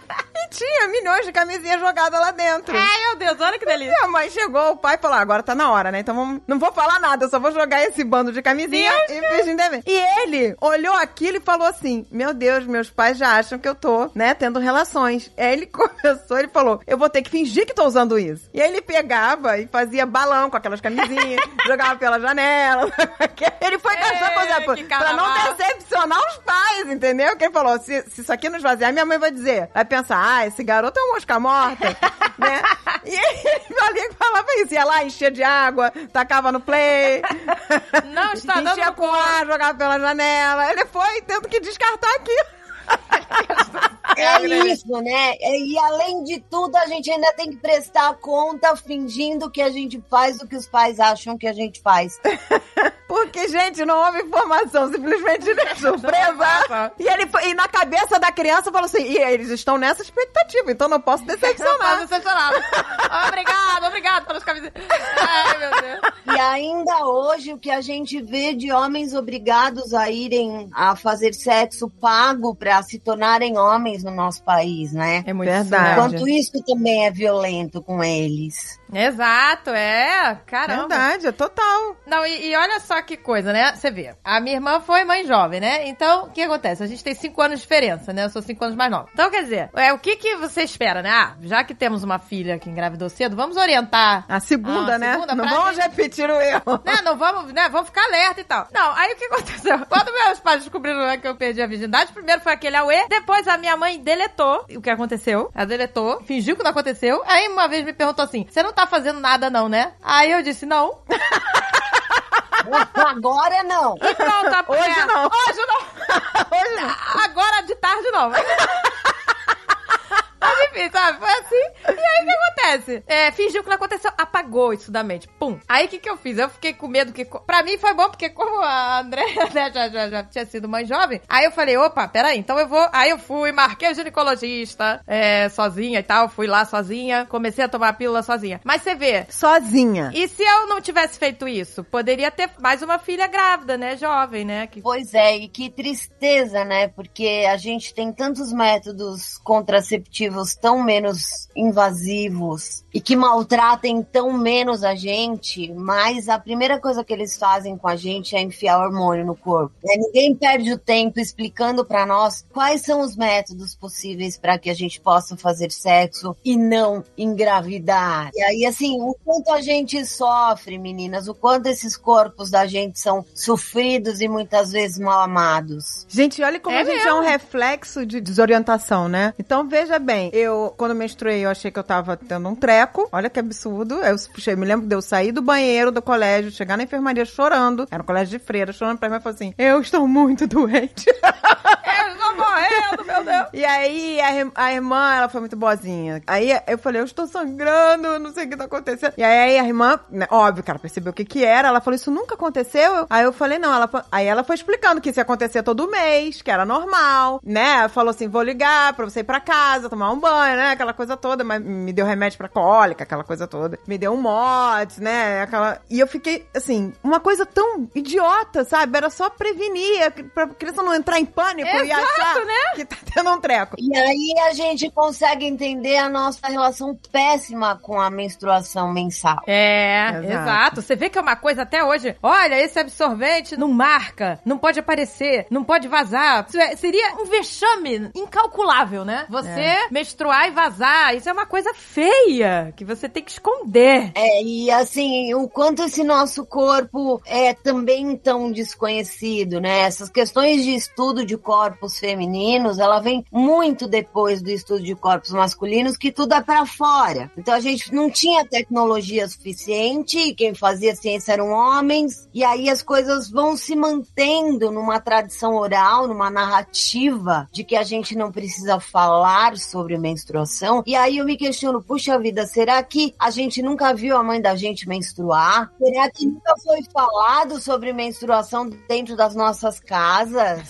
e tinha milhões de camisinhas jogadas lá dentro. Ai, meu Deus, olha que delícia. E a mãe chegou, o pai falou: "Ah, agora tá na hora, né? Então vamos, não vou falar nada, eu só vou jogar esse bando de camisinha e fingir dever. E ele olhou aquilo e falou assim: Meu Deus, meus pais já acham que eu tô, né, tendo relações. Aí ele começou, ele falou: Eu vou ter que fingir que tô usando isso. E aí ele pegava e fazia balão com aquelas camisinhas, jogava pela janela. ele foi caçando, por exemplo, pra não carnaval. decepcionar os pais, entendeu? Que ele falou: se, se isso aqui não esvaziar, minha mãe vai dizer, vai pensar, ah, esse garoto é uma mosca morta, né? E ele ali falava isso, ia lá, enchia de água, tacava no play. Não está dando Enchia no com ar, jogava pela janela. Ele foi tendo que descartar aquilo. É isso, né? E além de tudo, a gente ainda tem que prestar conta fingindo que a gente faz o que os pais acham que a gente faz. Porque, gente, não houve informação, simplesmente de surpresa. passa. E ele e na cabeça da criança falou assim: e eles estão nessa expectativa, então não posso Não pode decepcionar. decepcionar. obrigado, obrigado pelas camisetas. Ai, meu Deus. E ainda hoje, o que a gente vê de homens obrigados a irem a fazer sexo pago para se tornarem homens no nosso país, né? É muito Verdade. surreal. Quanto isso também é violento com eles. Exato, é. Caramba. Verdade, é total. Não, e, e olha só que coisa, né? Você vê, a minha irmã foi mãe jovem, né? Então, o que acontece? A gente tem cinco anos de diferença, né? Eu sou cinco anos mais nova. Então, quer dizer, é, o que que você espera, né? Ah, já que temos uma filha que engravidou cedo, vamos orientar. A segunda, Ah, né? segunda não vamos gente- repetir o erro. Né? Não vamos, né? Vamos ficar alerta e tal. Não, aí o que aconteceu? Quando meus pais descobriram né, que eu perdi a virgindade, primeiro foi aquele auê, depois a minha mãe deletou o que aconteceu. Ela deletou, fingiu que não aconteceu. Aí uma vez me perguntou assim: você não tá fazendo nada, não, né? Aí eu disse, não. Agora não. E pronto, a- Hoje é, não. Hoje não. Hoje não. Agora de tarde não. Mas enfim, sabe? Foi assim. E aí o que acontece? É, fingiu que não aconteceu, apagou isso da mente. Pum. Aí o que, que eu fiz? Eu fiquei com medo que. Pra mim foi bom, porque como a Andréia né, já, já, já tinha sido mãe jovem, aí eu falei, opa, peraí, então eu vou. Aí eu fui, marquei o ginecologista é, sozinha e tal. Fui lá sozinha, comecei a tomar a pílula sozinha. Mas você vê. Sozinha. E se eu não tivesse feito isso? Poderia ter mais uma filha grávida, né? Jovem, né? Que Pois é, e que tristeza, né? Porque a gente tem tantos métodos contraceptivos tão menos invasivos e que maltratem tão menos a gente, mas a primeira coisa que eles fazem com a gente é enfiar hormônio no corpo. né? Ninguém perde o tempo explicando pra nós quais são os métodos possíveis para que a gente possa fazer sexo e não engravidar. E aí, assim, o quanto a gente sofre, meninas, o quanto esses corpos da gente são sofridos e muitas vezes mal amados. Gente, olha como É a gente é um reflexo de desorientação, né? Então, veja bem, eu, quando menstruei, eu achei que eu tava tendo um treco. Olha que absurdo. Eu puxei, me lembro de eu sair do banheiro do colégio, chegar na enfermaria chorando. Era um colégio de freira, chorando pra mim e falou assim: Eu estou muito doente. Meu Deus. E aí, a, a irmã, ela foi muito boazinha. Aí eu falei, eu estou sangrando, não sei o que tá acontecendo. E aí a irmã, né, óbvio que ela percebeu o que que era, ela falou, isso nunca aconteceu? Aí eu falei, não, ela, aí ela foi explicando que isso ia acontecer todo mês, que era normal, né? Falou assim, vou ligar pra você ir pra casa, tomar um banho, né? Aquela coisa toda, mas me deu remédio pra cólica, aquela coisa toda. Me deu um mods, né? Aquela... E eu fiquei, assim, uma coisa tão idiota, sabe? Era só prevenir, pra criança não entrar em pânico e Exato, achar né? Que tá tendo um treco. E aí a gente consegue entender a nossa relação péssima com a menstruação mensal. É, Exato. exato. Você vê que é uma coisa até hoje. Olha, esse absorvente não marca, não pode aparecer, não pode vazar. É- seria um vexame incalculável, né? Você menstruar e vazar, isso é uma coisa feia que você tem que esconder. É, e assim, o quanto esse nosso corpo é também tão desconhecido, né? Essas questões de estudo de corpos femininos, ela vem muito depois do estudo de corpos masculinos, que tudo é pra fora. Então a gente não tinha tecnologia suficiente, e quem fazia ciência eram homens, e aí as coisas vão se mantendo numa tradição oral, numa narrativa de que a gente não precisa falar sobre menstruação. E aí eu me questiono, puxa vida, será que a gente nunca viu a mãe da gente menstruar? Será que nunca foi falado sobre menstruação dentro das nossas casas?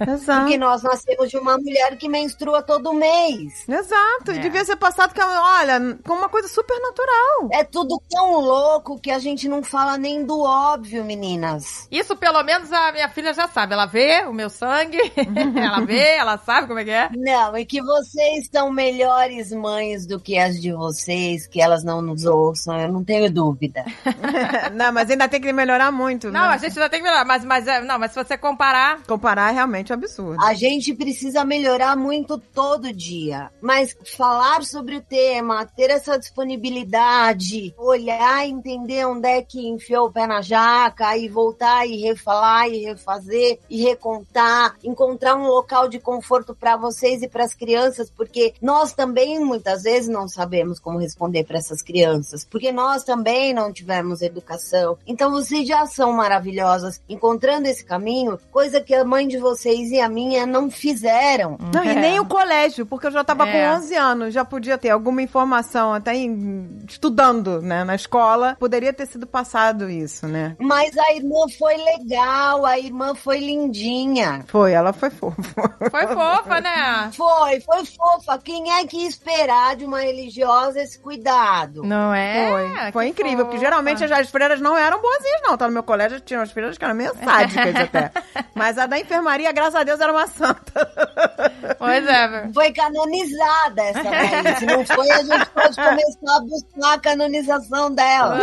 Exato. Porque nós nascemos de uma mulher que menstrua todo mês. Exato. E É. devia ser passado, que, olha, com uma coisa super natural. É tudo tão louco que a gente não fala nem do óbvio, meninas. Isso pelo menos a minha filha já sabe. Ela vê o meu sangue, ela vê, ela sabe como é que é. Não, e que vocês são melhores mães do que as de vocês, que elas não nos ouçam, eu não tenho dúvida. não, mas ainda tem que melhorar muito. Não, né? a gente ainda tem que melhorar, mas, mas, é- não, mas se você comparar. Comparar é realmente um absurdo. A gente precisa melhorar muito todo dia, mas falar sobre o tema, ter essa disponibilidade, olhar entender onde é que enfiou o pé na jaca e voltar e refalar e refazer e recontar, encontrar um local de conforto para vocês e para as crianças, porque nós também muitas vezes não sabemos como responder para essas crianças, porque nós também não tivemos educação. Então vocês já são maravilhosas encontrando esse caminho, coisa que a mãe de vocês e a minha não fizeram. Não, É. e nem o colégio, porque eu já tava É. com 11 anos, já podia ter alguma informação, até em- estudando, né, na escola, poderia ter sido passado isso, né? Mas a irmã foi legal, a irmã foi lindinha. Foi, ela foi fofa. Foi fofa, né? Foi, foi fofa. Quem é que ia esperar de uma religiosa esse cuidado? Não é? Foi, foi incrível, porque fofa. geralmente as, as freiras não eram boazinhas, não. Tá no meu colégio, tinha umas freiras que eram meio sádicas até. Mas a da enfermaria, graças a Deus, era uma santa. Pois é. Foi canonizada essa daí. Se não foi, a gente pode começar a buscar a canonização dela.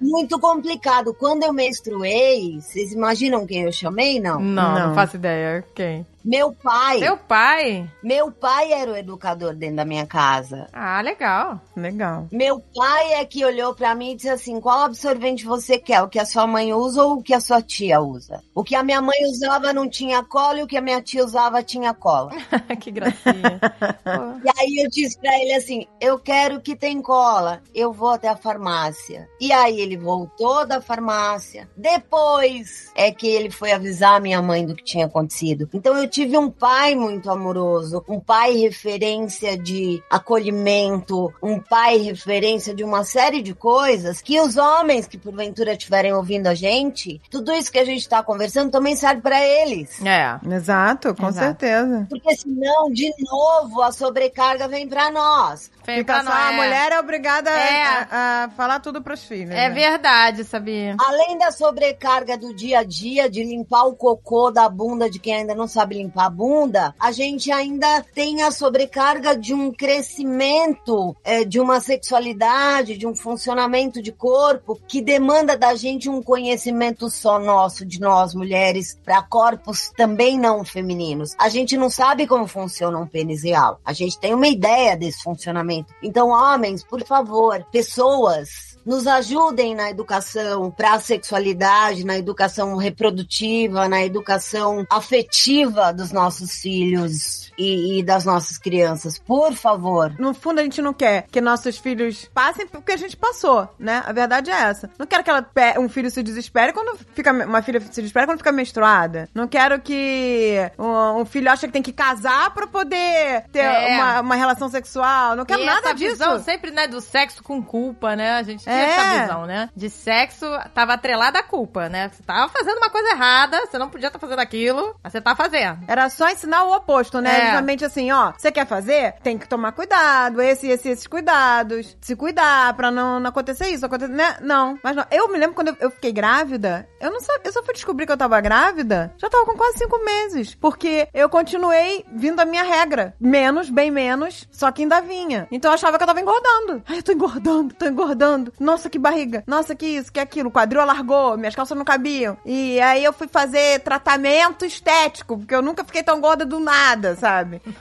Muito complicado. Quando eu menstruei, vocês imaginam quem eu chamei? Não. não, não, Não. faço ideia. Quem? Meu pai. Meu pai? Meu pai era o educador dentro da minha casa. Ah, legal. Legal. Meu pai é que olhou pra mim e disse assim: qual absorvente você quer? O que a sua mãe usa ou o que a sua tia usa? O que a minha mãe usava não tinha cola e o que a minha tia usava tinha cola. que gracinha. E aí eu disse pra ele assim: eu quero que tem cola, eu vou até a farmácia. E aí ele voltou da farmácia. Depois é que ele foi avisar a minha mãe do que tinha acontecido. Então eu tive um pai muito amoroso, um pai referência de acolhimento, um pai referência de uma série de coisas que os homens que porventura estiverem ouvindo a gente, tudo isso que a gente tá conversando também serve pra eles. É. Exato, com Exato. certeza. Porque senão, de novo, a sobrecarga vem pra nós. Vem pra nós, a é. mulher é obrigada a- É. a, a falar tudo pros filhos. É né? verdade, sabia? Além da sobrecarga do dia a dia, de limpar o cocô da bunda de quem ainda não sabe limpar a bunda, a gente ainda tem a sobrecarga de um crescimento, é, de uma sexualidade, de um funcionamento de corpo que demanda da gente um conhecimento só nosso, de nós mulheres, para corpos também não femininos. A gente não sabe como funciona um pênis real. A gente tem uma ideia desse funcionamento. Então, homens, por favor, pessoas, nos ajudem na educação para a sexualidade, na educação reprodutiva, na educação afetiva dos nossos filhos e, e das nossas crianças. Por favor. No fundo, a gente não quer que nossos filhos passem porque a gente passou, né? A verdade é essa. Não quero que ela um filho se desespere quando fica. Uma filha se desespere quando fica menstruada. Não quero que um, um filho ache que tem que casar pra poder ter É. uma, uma relação sexual. Não quero e nada essa disso. visão sempre, né, do sexo com culpa, né? A gente tinha É. essa visão, né? De sexo tava atrelada à culpa, né? Você tava fazendo uma coisa errada, você não podia estar fazendo aquilo, mas você tá fazendo. Era só ensinar o oposto, né? É. Justamente assim, ó, você quer fazer? Tem que tomar cuidado, esse, esse, esses cuidados. Se cuidar pra não, não acontecer isso, acontecer, né? Não, mas não. Eu me lembro quando eu, eu fiquei grávida, eu não sabia, eu só fui descobrir que eu tava grávida, já tava com quase cinco meses. Porque eu continuei vindo a minha regra. Menos, bem menos, só que ainda vinha. Então eu achava que eu tava engordando. Ai, eu tô engordando, tô engordando. Nossa, que barriga. Nossa, que isso, que aquilo. O quadril alargou, minhas calças não cabiam. E aí eu fui fazer tratamento estético, porque eu nunca fiquei tão gorda do nada, sabe?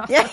E aí,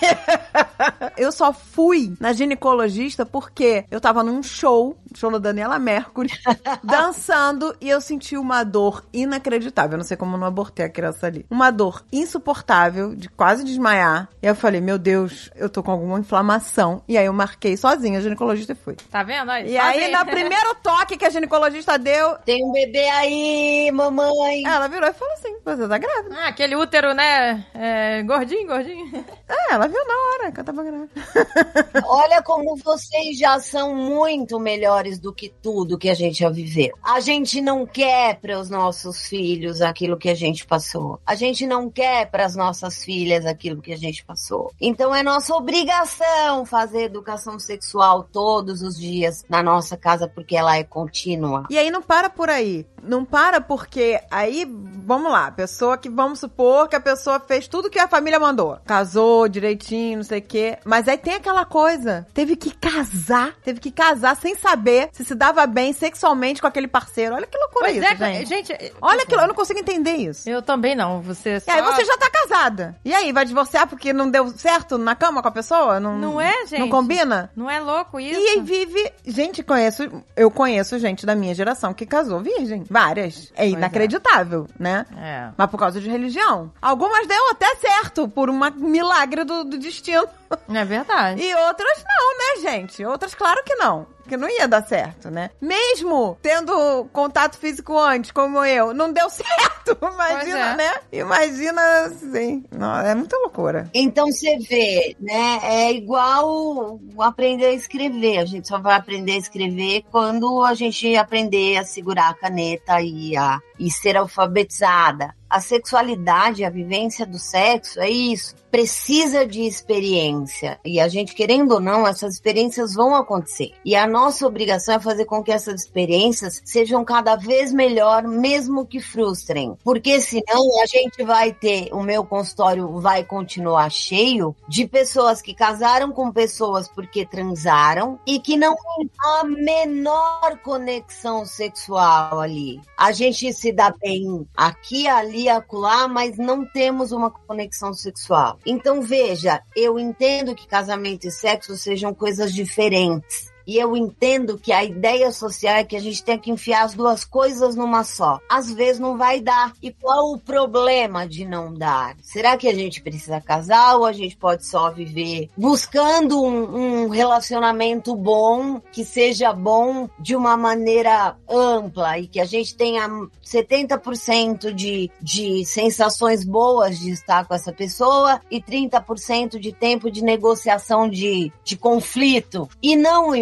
eu só fui na ginecologista porque eu tava num show, show da Daniela Mercury, dançando e eu senti uma dor inacreditável. Eu não sei como eu não abortei a criança ali. Uma dor insuportável, de quase desmaiar. E aí eu falei, meu Deus, eu tô com alguma inflamação. E aí eu marquei sozinha a ginecologista e fui. Tá vendo? Aí, E aí, no primeiro toque que que a ginecologista deu. Tem um bebê aí, mamãe. Ela virou e falou assim: você tá grávida. Ah, aquele útero, né? É, gordinho, gordinho. É, ela viu na hora que eu tava grávida. Olha como vocês já são muito melhores do que tudo que a gente já viveu. A gente não quer para os nossos filhos aquilo que a gente passou. A gente não quer para as nossas filhas aquilo que a gente passou. Então é nossa obrigação fazer educação sexual todos os dias na nossa casa porque ela é contínua. E aí não para por aí. Não para porque aí, vamos lá, pessoa que, vamos supor que a pessoa fez tudo que a família mandou. Casou direitinho, não sei o quê. Mas aí tem aquela coisa. Teve que casar. Teve que casar sem saber se se dava bem sexualmente com aquele parceiro. Olha que loucura Pois isso, é, gente. gente. Olha aquilo, eu não consigo entender isso. Eu também não. Você E aí você já tá casada. E aí, vai divorciar porque não deu certo na cama com a pessoa? Não, Não é, gente? Não combina? Não é louco isso? E aí vive. Gente, conheço. Eu conheço gente da minha geração que casou virgem. Várias. É é. inacreditável, né? É. Mas por causa de religião. Algumas deu até certo, por um milagre do, do destino. É verdade. E outras não, né, gente? Outras, claro que não. Que não ia dar certo, né? Mesmo tendo contato físico antes, como eu, não deu certo. Imagina, é. né? Imagina assim. Não, é muita loucura. Então você vê, né? É igual aprender a escrever. A gente só vai aprender a escrever quando a gente aprender a segurar a caneta e a e ser alfabetizada. A sexualidade, a vivência do sexo é isso. Precisa de experiência. E a gente, querendo ou não, essas experiências vão acontecer. E a nossa obrigação é fazer com que essas experiências sejam cada vez melhor, mesmo que frustrem. Porque senão a gente vai ter, o meu consultório vai continuar cheio de pessoas que casaram com pessoas porque transaram e que não tem a menor conexão sexual ali. A gente se dá bem aqui, ali, acolá, mas não temos uma conexão sexual. Então veja, eu entendo que casamento e sexo sejam coisas diferentes. E eu entendo que a ideia social é que a gente tem que enfiar as duas coisas numa só. Às vezes não vai dar. E qual o problema de não dar? Será que a gente precisa casar ou a gente pode só viver buscando um, um relacionamento bom, que seja bom de uma maneira ampla e que a gente tenha 70% de, de sensações boas de estar com essa pessoa e 30% de tempo de negociação de, de conflito. E não o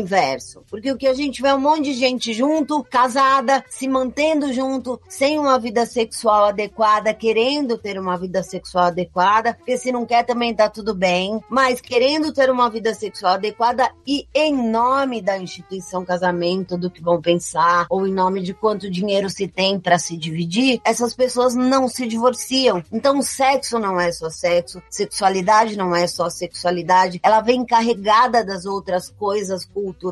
Porque o que a gente vê é um monte de gente junto, casada, se mantendo junto, sem uma vida sexual adequada, querendo ter uma vida sexual adequada, porque se não quer também tá tudo bem, mas querendo ter uma vida sexual adequada e em nome da instituição casamento, do que vão pensar, ou em nome de quanto dinheiro se tem para se dividir, essas pessoas não se divorciam. Então, sexo não é só sexo, sexualidade não é só sexualidade, ela vem carregada das outras coisas culturais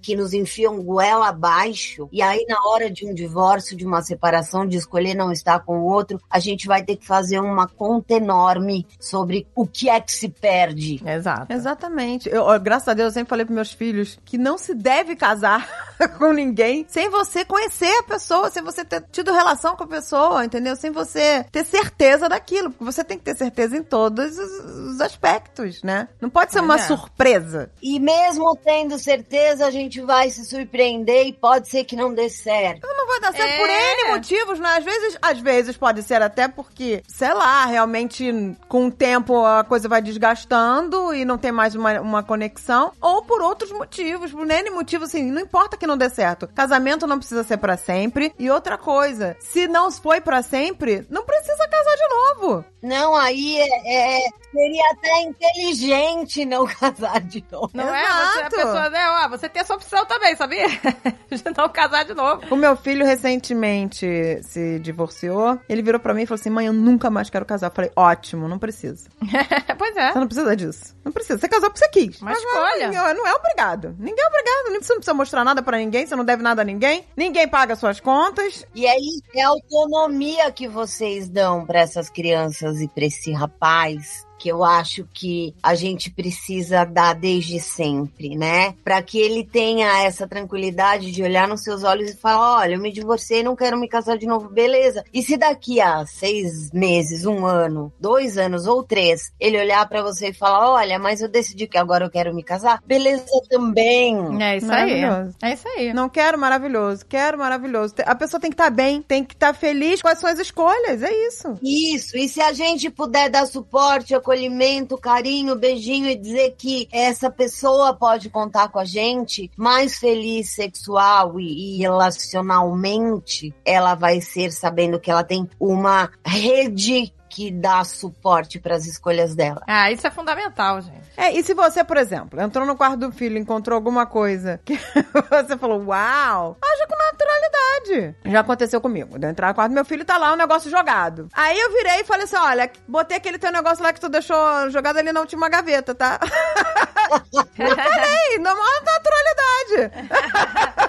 que nos enfiam goela abaixo, e aí na hora de um divórcio, de uma separação, de escolher não estar com o outro, a gente vai ter que fazer uma conta enorme sobre o que é que se perde. Exato. Exatamente. Eu, graças a Deus, eu sempre falei pros meus filhos que não se deve casar com ninguém sem você conhecer a pessoa, sem você ter tido relação com a pessoa, entendeu? Sem você ter certeza daquilo. Porque você tem que ter certeza em todos os, os aspectos, né? Não pode ser uma é. surpresa. E mesmo tendo certeza, a gente vai se surpreender e pode ser que não dê certo. Não vai dar certo É. por N motivos, né? Às vezes, às vezes pode ser até porque, sei lá, realmente com o tempo a coisa vai desgastando e não tem mais uma, uma conexão. Ou por outros motivos, por N motivos, assim, não importa que não dê certo. Casamento não precisa ser pra sempre. E outra coisa, se não foi pra sempre, não precisa casar de novo. Não, aí é, é- seria até inteligente não casar de novo. Não é? Você, a Exato. pessoa, né? Ó, você tem essa opção também, sabia? De não casar de novo. O meu filho recentemente se divorciou. Ele virou pra mim e falou assim: mãe, eu nunca mais quero casar. Eu falei: ótimo, não precisa. pois é. Você não precisa disso. Não precisa. Você casou porque você quis. Mas escolha. Não, não é obrigado. Ninguém é obrigado. Você não precisa mostrar nada pra ninguém. Você não deve nada a ninguém. Ninguém paga suas contas. E aí é a autonomia que vocês dão para essas crianças e para esse rapaz. Que eu acho que a gente precisa dar desde sempre, né? Para que ele tenha essa tranquilidade de olhar nos seus olhos e falar: olha, eu me divorciei, não quero me casar de novo, beleza. E se daqui a seis meses, um ano, dois anos ou três, ele olhar para você e falar: olha? Mas eu decidi que agora eu quero me casar. Beleza também. É isso aí. É isso aí. Não quero maravilhoso, quero maravilhoso. A pessoa tem que estar bem, tem que estar feliz com as suas escolhas, é isso. Isso, e se a gente puder dar suporte, acolhimento, carinho, beijinho e dizer que essa pessoa pode contar com a gente, mais feliz sexual e, e relacionalmente, ela vai ser sabendo que ela tem uma rede que dá suporte para as escolhas dela. Ah, isso é fundamental, gente. É, e se você, por exemplo, entrou no quarto do filho, encontrou alguma coisa que você falou, uau, haja com naturalidade. Já aconteceu comigo. De eu entrar no quarto do meu filho tá lá um negócio jogado. Aí eu virei e falei assim: olha, botei aquele teu negócio lá que tu deixou jogado ali na última gaveta, tá? eu falei, na maior naturalidade.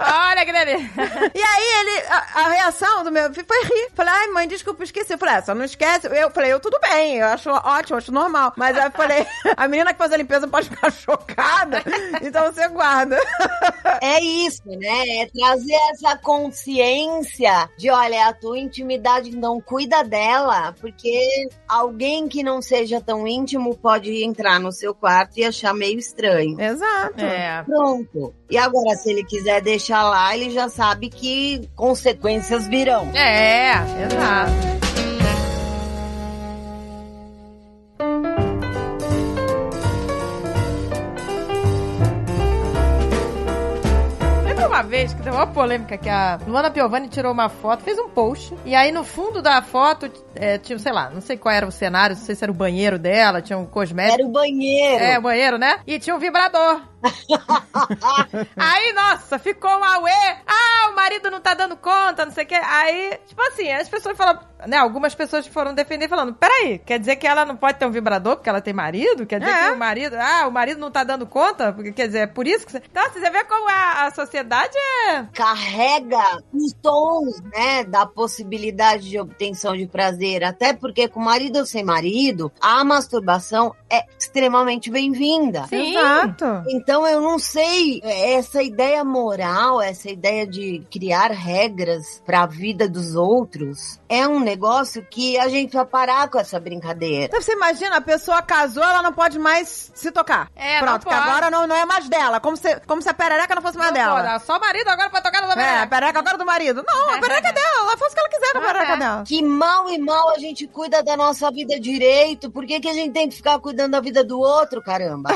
Olha que delícia. E aí ele, a, a reação do meu filho foi rir. Falei, ai mãe, desculpa, esqueci. Eu falei, ah, só não esquece. Eu falei, eu tudo bem, eu acho ótimo, acho normal. Mas aí eu falei, a menina que faz a limpeza pode ficar chocada, então você guarda. É isso, né? É trazer essa consciência de, olha, a tua intimidade, não cuida dela, porque alguém que não seja tão íntimo pode entrar no seu quarto e achar meio estranho. Exato. É. Pronto. E agora, se ele quiser deixar lá, ele já sabe que consequências virão. É, exato. Vez que deu uma polêmica que a Luana Piovani tirou uma foto, fez um post, e aí no fundo da foto é, tinha, sei lá, não sei qual era o cenário, não sei se era o banheiro dela, tinha um cosmético. Era o banheiro. É, o banheiro, né? E tinha um vibrador. Aí, nossa, ficou um auê. Ah, o marido não tá dando conta, não sei o quê. Aí, tipo assim, as pessoas falam, né? Algumas pessoas foram defender falando: peraí, quer dizer que ela não pode ter um vibrador porque ela tem marido? Quer dizer É. que o marido, ah, o marido não tá dando conta? Porque, quer dizer, é por isso que você. Então, você vê como a, a sociedade é. carrega os tons, né, da possibilidade de obtenção de prazer, até porque com marido ou sem marido, a masturbação é extremamente bem-vinda. Sim. Exato. Então eu não sei, essa ideia moral, essa ideia de criar regras para a vida dos outros, é um negócio que a gente vai parar com essa brincadeira. Então, você imagina, a pessoa casou, ela não pode mais se tocar. É, não Pronto, que pode. agora não, não é mais dela. Como se, como se a perereca não fosse mais Não dela. pode, só o marido agora pode tocar na É, a perereca. perereca agora é do marido. Não, a perereca é dela. Ela faz o que ela quiser com a perereca É. dela. Que mal e mal a gente cuida da nossa vida direito. Por que, que a gente tem que ficar cuidando da vida do outro, caramba?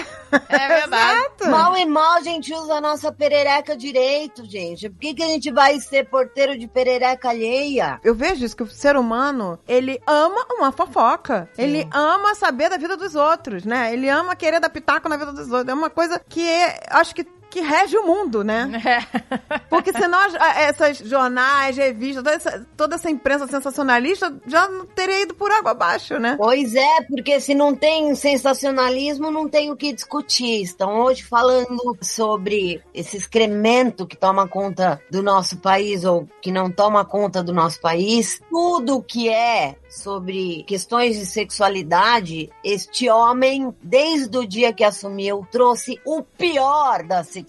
É verdade. Exato. Mal e mal a gente usa a nossa perereca direito, gente. Por que, que a gente vai ser porteiro de perereca alheia? Eu vejo isso, que o ser humano, ele ama uma fofoca. Ele ama saber da vida dos outros, né? Ele ama querer dar pitaco na vida dos outros. É uma coisa que é, acho que que rege o mundo, né? É. Porque senão essas jornais, revistas, toda essa, toda essa imprensa sensacionalista já teria ido por água abaixo, né? Pois é, porque se não tem sensacionalismo, não tem o que discutir. Estão hoje falando sobre esse excremento que toma conta do nosso país ou que não toma conta do nosso país. Tudo que é sobre questões de sexualidade, este homem, desde o dia que assumiu, trouxe o pior da sexualidade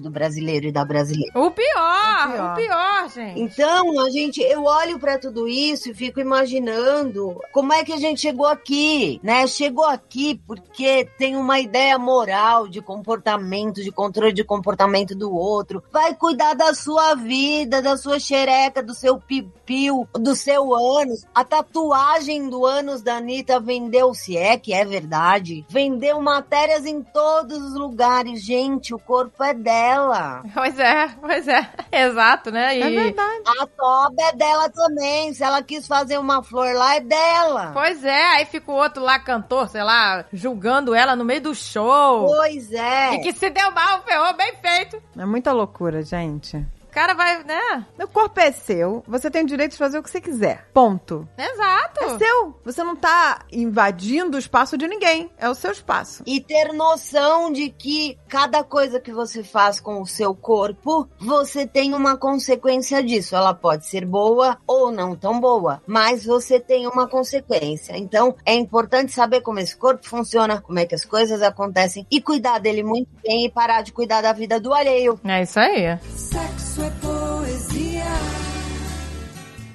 do brasileiro e da brasileira. O pior, O pior. o pior, gente. Então, a gente, eu olho pra tudo isso e fico imaginando como é que a gente chegou aqui, né? Chegou aqui porque tem uma ideia moral de comportamento, de controle de comportamento do outro. Vai cuidar da sua vida, da sua xereca, do seu pipiu, do seu ânus. A tatuagem do ânus da Anitta vendeu, se é que é verdade, vendeu matérias em todos os lugares. Gente, o corpo é dela. Pois é, pois é. Exato, né? E... É verdade. A toba é dela também. Se ela quis fazer uma flor lá, é dela. Pois é, aí fica o outro lá, cantor, sei lá, julgando ela no meio do show. Pois é. E que se deu mal, ferrou, bem feito. É muita loucura, gente. O cara vai, né? O corpo é seu, você tem o direito de fazer o que você quiser. Ponto. Exato. É seu. Você não tá invadindo o espaço de ninguém. É o seu espaço. E ter noção de que cada coisa que você faz com o seu corpo, você tem uma consequência disso. Ela pode ser boa ou não tão boa, mas você tem uma consequência. Então, é importante saber como esse corpo funciona, como é que as coisas acontecem e cuidar dele muito bem e parar de cuidar da vida do alheio. É isso aí. Sexo é poesia.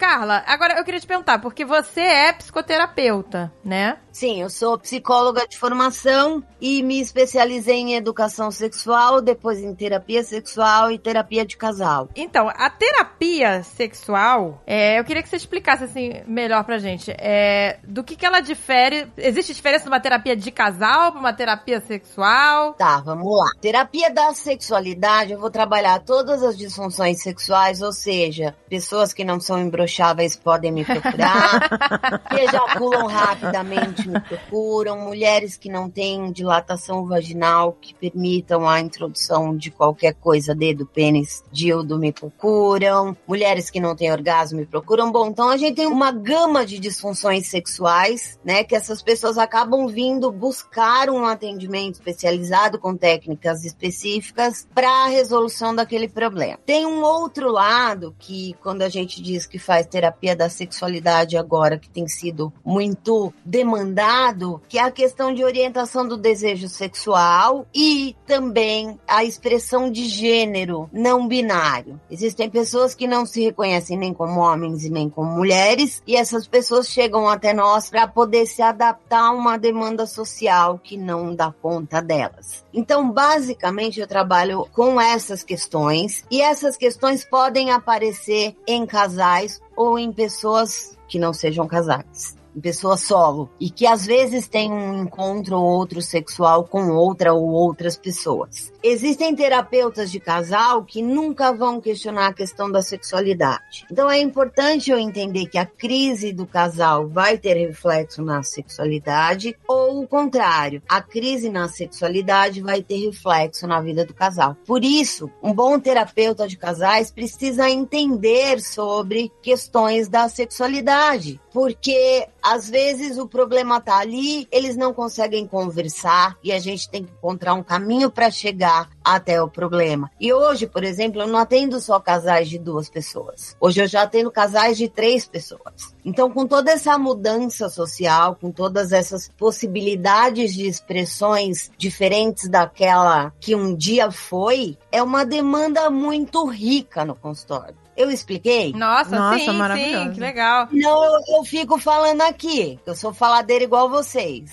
Carla, agora eu queria te perguntar, porque você é psicoterapeuta, né? Sim, eu sou psicóloga de formação e me especializei em educação sexual, depois em terapia sexual e terapia de casal. Então, a terapia sexual, é, eu queria que você explicasse assim melhor pra gente. É, do que, que ela difere? Existe diferença de uma terapia de casal para uma terapia sexual? Tá, vamos lá. Terapia da sexualidade, eu vou trabalhar todas as disfunções sexuais, ou seja, pessoas que não são imbrocháveis podem me procurar, que ejaculam rapidamente me procuram, mulheres que não têm dilatação vaginal que permitam a introdução de qualquer coisa, dedo, pênis, dildo, me procuram, mulheres que não têm orgasmo me procuram. Bom, então a gente tem uma gama de disfunções sexuais, né, que essas pessoas acabam vindo buscar um atendimento especializado com técnicas específicas para a resolução daquele problema. Tem um outro lado que quando a gente diz que faz terapia da sexualidade agora, que tem sido muito demandado, que é a questão de orientação do desejo sexual e também a expressão de gênero não binário. Existem pessoas que não se reconhecem nem como homens e nem como mulheres, e essas pessoas chegam até nós para poder se adaptar a uma demanda social que não dá conta delas. Então, basicamente, eu trabalho com essas questões, e essas questões podem aparecer em casais ou em pessoas que não sejam casais pessoa solo e que às vezes tem um encontro ou outro sexual com outra ou outras pessoas. Existem terapeutas de casal que nunca vão questionar a questão da sexualidade. Então é importante eu entender que a crise do casal vai ter reflexo na sexualidade ou o contrário, a crise na sexualidade vai ter reflexo na vida do casal. Por isso, um bom terapeuta de casais precisa entender sobre questões da sexualidade, porque às vezes o problema tá ali, eles não conseguem conversar e a gente tem que encontrar um caminho para chegar até o problema. E hoje, por exemplo, eu não atendo só casais de duas pessoas. Hoje eu já atendo casais de três pessoas. Então, com toda essa mudança social, com todas essas possibilidades de expressões diferentes daquela que um dia foi, é uma demanda muito rica no consultório. Eu expliquei? Nossa, Nossa, sim, maravilhoso. sim, que legal. Não, eu, eu fico falando aqui. Eu sou faladeira igual vocês.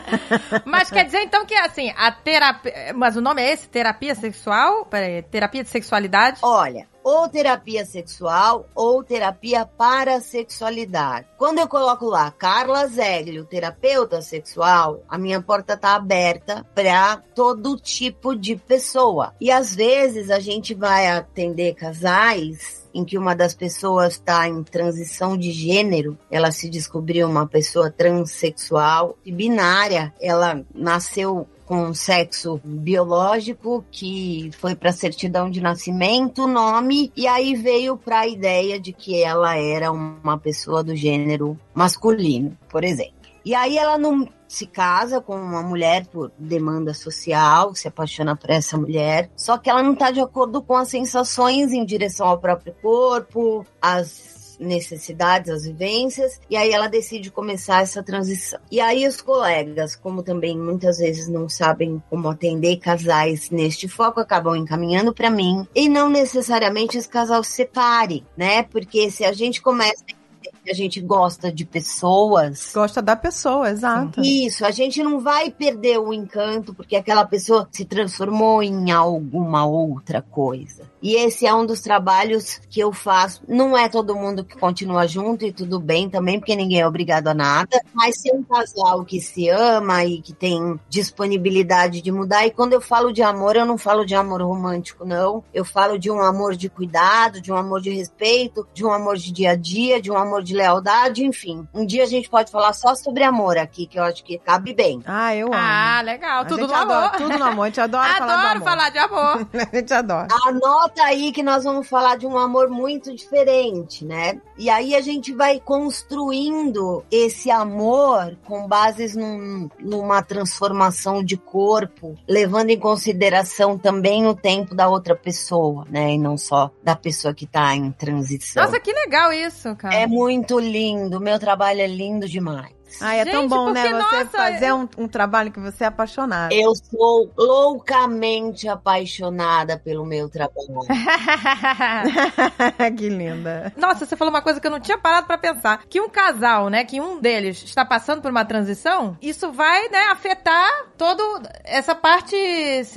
Mas quer dizer então que assim, a terapia. Mas o nome é esse? Terapia sexual? Peraí, terapia de sexualidade? Olha, ou terapia sexual ou terapia para sexualidade. Quando eu coloco lá Carla Zeglio, terapeuta sexual, a minha porta tá aberta para todo tipo de pessoa. E às vezes a gente vai atender casais em que uma das pessoas está em transição de gênero, ela se descobriu uma pessoa transexual e binária, ela nasceu com sexo biológico que foi para certidão de nascimento, nome e aí veio para a ideia de que ela era uma pessoa do gênero masculino, por exemplo. E aí ela não se casa com uma mulher por demanda social, se apaixona por essa mulher, só que ela não está de acordo com as sensações em direção ao próprio corpo, as necessidades, as vivências, e aí ela decide começar essa transição. E aí os colegas, como também muitas vezes não sabem como atender casais neste foco, acabam encaminhando para mim, e não necessariamente esse casal se separe, né? Porque se a gente começa a gente gosta de pessoas. Gosta da pessoa, exato. Isso, a gente não vai perder o encanto porque aquela pessoa se transformou em alguma outra coisa. E esse é um dos trabalhos que eu faço. Não é todo mundo que continua junto e tudo bem também, porque ninguém é obrigado a nada. Mas ser um casal que se ama e que tem disponibilidade de mudar. E quando eu falo de amor, eu não falo de amor romântico, não. Eu falo de um amor de cuidado, de um amor de respeito, de um amor de dia a dia, de um amor de lealdade, enfim. Um dia a gente pode falar só sobre amor aqui, que eu acho que cabe bem. Ah, eu amo. Ah, legal. A Tudo no amor. adora, Tudo no amor. A gente adora falar do Adoro amor. falar de amor. A gente adora. Anota aí que nós vamos falar de um amor muito diferente, né? E aí a gente vai construindo esse amor com bases num- numa transformação de corpo, levando em consideração também o tempo da outra pessoa, né? E não só da pessoa que tá em transição. Nossa, que legal isso, cara. É muito lindo, meu trabalho é lindo demais. Ah, é tão Gente, bom, né? porque, Você nossa, fazer um, um trabalho que você é apaixonado. Eu sou loucamente apaixonada pelo meu trabalho. que linda. Nossa, você falou uma coisa que eu não tinha parado pra pensar. Que um casal, né, que um deles está passando por uma transição, isso vai, né, afetar toda essa parte...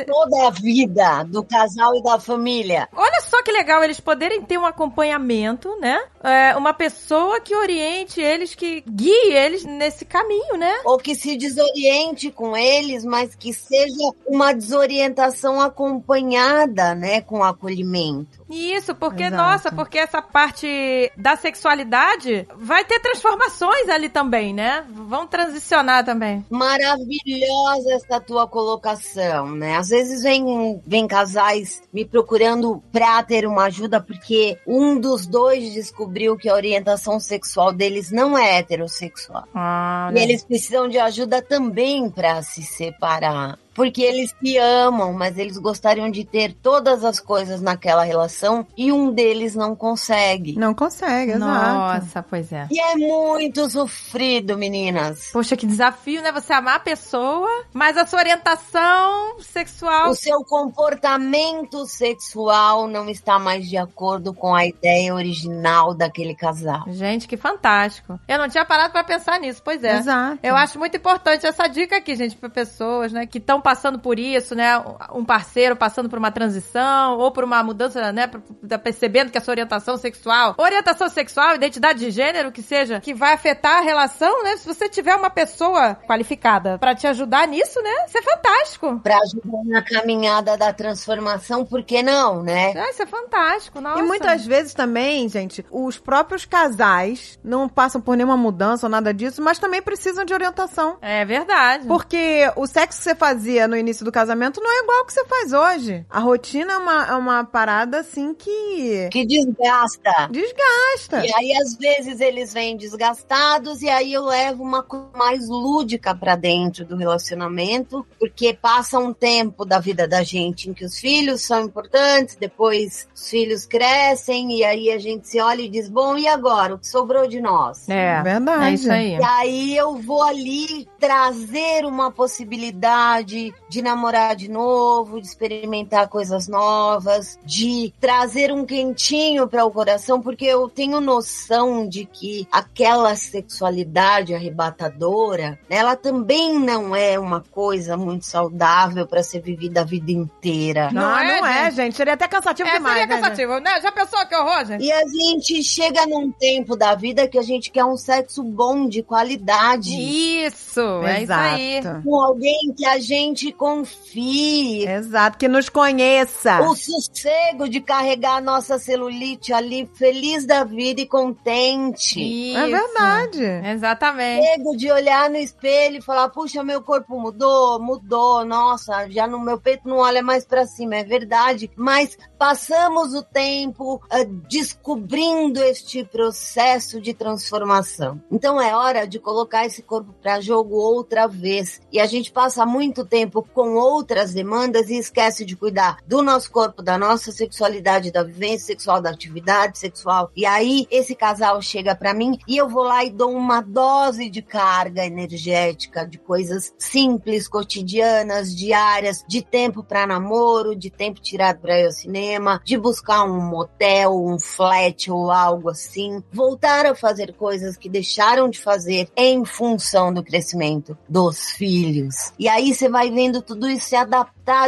Toda a vida do casal e da família. Olha só que legal eles poderem ter um acompanhamento, né? É, uma pessoa que oriente eles, que guie eles nesse caminho, né? Ou que se desoriente com eles, mas que seja uma desorientação acompanhada, né, com acolhimento. Isso, porque, Exato. nossa, porque essa parte da sexualidade vai ter transformações ali também, né? Vão transicionar também. Maravilhosa essa tua colocação, né? Às vezes vem, vem casais me procurando pra ter uma ajuda porque um dos dois descobriu que a orientação sexual deles não é heterossexual. Ah, E eles precisam de ajuda também pra se separar. Porque eles se amam, mas eles gostariam de ter todas as coisas naquela relação e um deles não consegue. Não consegue, exato. Nossa, pois é. E é muito sofrido, meninas. Poxa, que desafio, né? Você amar a pessoa, mas a sua orientação sexual. O seu comportamento sexual não está mais de acordo com a ideia original daquele casal. Gente, que fantástico. Eu não tinha parado pra pensar nisso, pois é. Exato. Eu acho muito importante essa dica aqui, gente, para pessoas, né, que estão passando por isso, né, um parceiro passando por uma transição ou por uma mudança, né, pra- tá percebendo que a sua orientação sexual, orientação sexual, identidade de gênero, que seja, que vai afetar a relação, né, se você tiver uma pessoa qualificada pra te ajudar nisso, né, isso é fantástico. Para ajudar na caminhada da transformação, por que não, né? Ah, isso é fantástico, nossa. E muitas vezes também, gente, os próprios casais não passam por nenhuma mudança ou nada disso, mas também precisam de orientação. É verdade. Porque o sexo que você fazia no início do casamento não é igual ao que você faz hoje. A rotina é uma, é uma parada assim que Que desgasta. desgasta. E aí, às vezes, eles vêm desgastados, e aí eu levo uma coisa mais lúdica pra dentro do relacionamento, porque passa um tempo da vida da gente em que os filhos são importantes, depois os filhos crescem, e aí a gente se olha e diz: bom, e agora? O que sobrou de nós? É, Verdade. é isso aí. E aí eu vou ali trazer uma possibilidade de namorar de novo, de experimentar coisas novas, de trazer um quentinho para o coração, porque eu tenho noção de que aquela sexualidade arrebatadora, ela também não é uma coisa muito saudável para ser vivida a vida inteira. Não, Não não, é, é, gente? gente. Seria até cansativo É, demais, seria né, cansativo, né? Já pensou que horror, gente? E a gente chega num tempo da vida que a gente quer um sexo bom, de qualidade. Isso, é isso aí. Exato. com alguém que a gente confie. Exato, que nos conheça. O sossego de carregar a nossa celulite ali, feliz da vida e contente. Isso. É verdade. Exatamente. Sossego de olhar no espelho e falar, puxa, meu corpo mudou, mudou, nossa, já no meu peito não olha mais pra cima, é verdade. Mas passamos o tempo ah, descobrindo este processo de transformação. Então é hora de colocar esse corpo pra jogo outra vez. E a gente passa muito tempo com outras demandas e esquece de cuidar do nosso corpo, da nossa sexualidade, da vivência sexual, da atividade sexual. E aí esse casal chega pra mim e eu vou lá e dou uma dose de carga energética, de coisas simples, cotidianas, diárias, de tempo pra namoro, de tempo tirado pra ir ao cinema, de buscar um motel, um flat ou algo assim. Voltar a fazer coisas que deixaram de fazer em função do crescimento dos filhos. E aí você vai vendo tudo isso se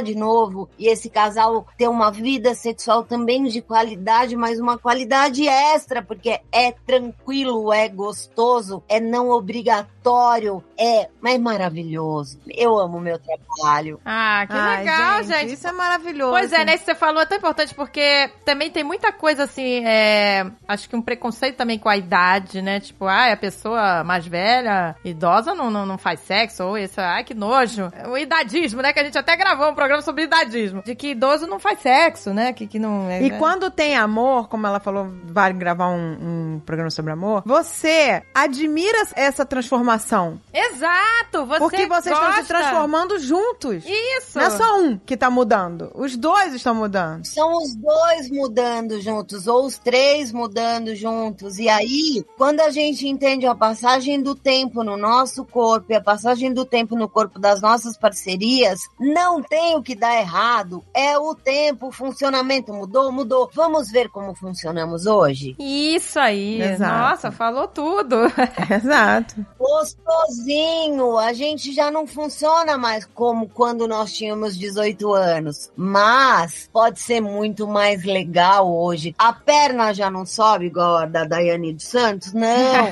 de novo e esse casal ter uma vida sexual também de qualidade, mas uma qualidade extra, porque é tranquilo, é gostoso, é não obrigatório, é, é maravilhoso. Eu amo meu trabalho. Ah, que Ai, legal, gente. Isso é maravilhoso. Pois é, né? Isso que você falou é tão importante porque também tem muita coisa assim, é, acho que um preconceito também com a idade, né? Tipo, ah, a pessoa mais velha, idosa não, não, não faz sexo, ou isso, ai, que nojo. O idadismo, né? Que a gente até gravou um programa sobre idadismo. De que idoso não faz sexo, né? Que, que não é. E é- quando tem amor, como ela falou, vale gravar um, um programa sobre amor, você admira essa transformação. Exato! Você porque vocês estão se gosta. transformando juntos. Isso! Não é só um que tá mudando. Os dois estão mudando. São os dois mudando juntos, ou os três mudando juntos. E aí, quando a gente entende a passagem do tempo no nosso corpo e a passagem do tempo no corpo das nossas parcerias, não tem o que dar errado. É o tempo, o funcionamento mudou, mudou. Vamos ver como funcionamos hoje? Isso aí! Exato. Nossa, falou tudo! Exato. Gostosinho, a gente já não funciona mais como quando nós tínhamos 18 anos. Mas pode ser muito mais legal hoje. A perna já não sobe igual a da Daiane dos Santos? Não.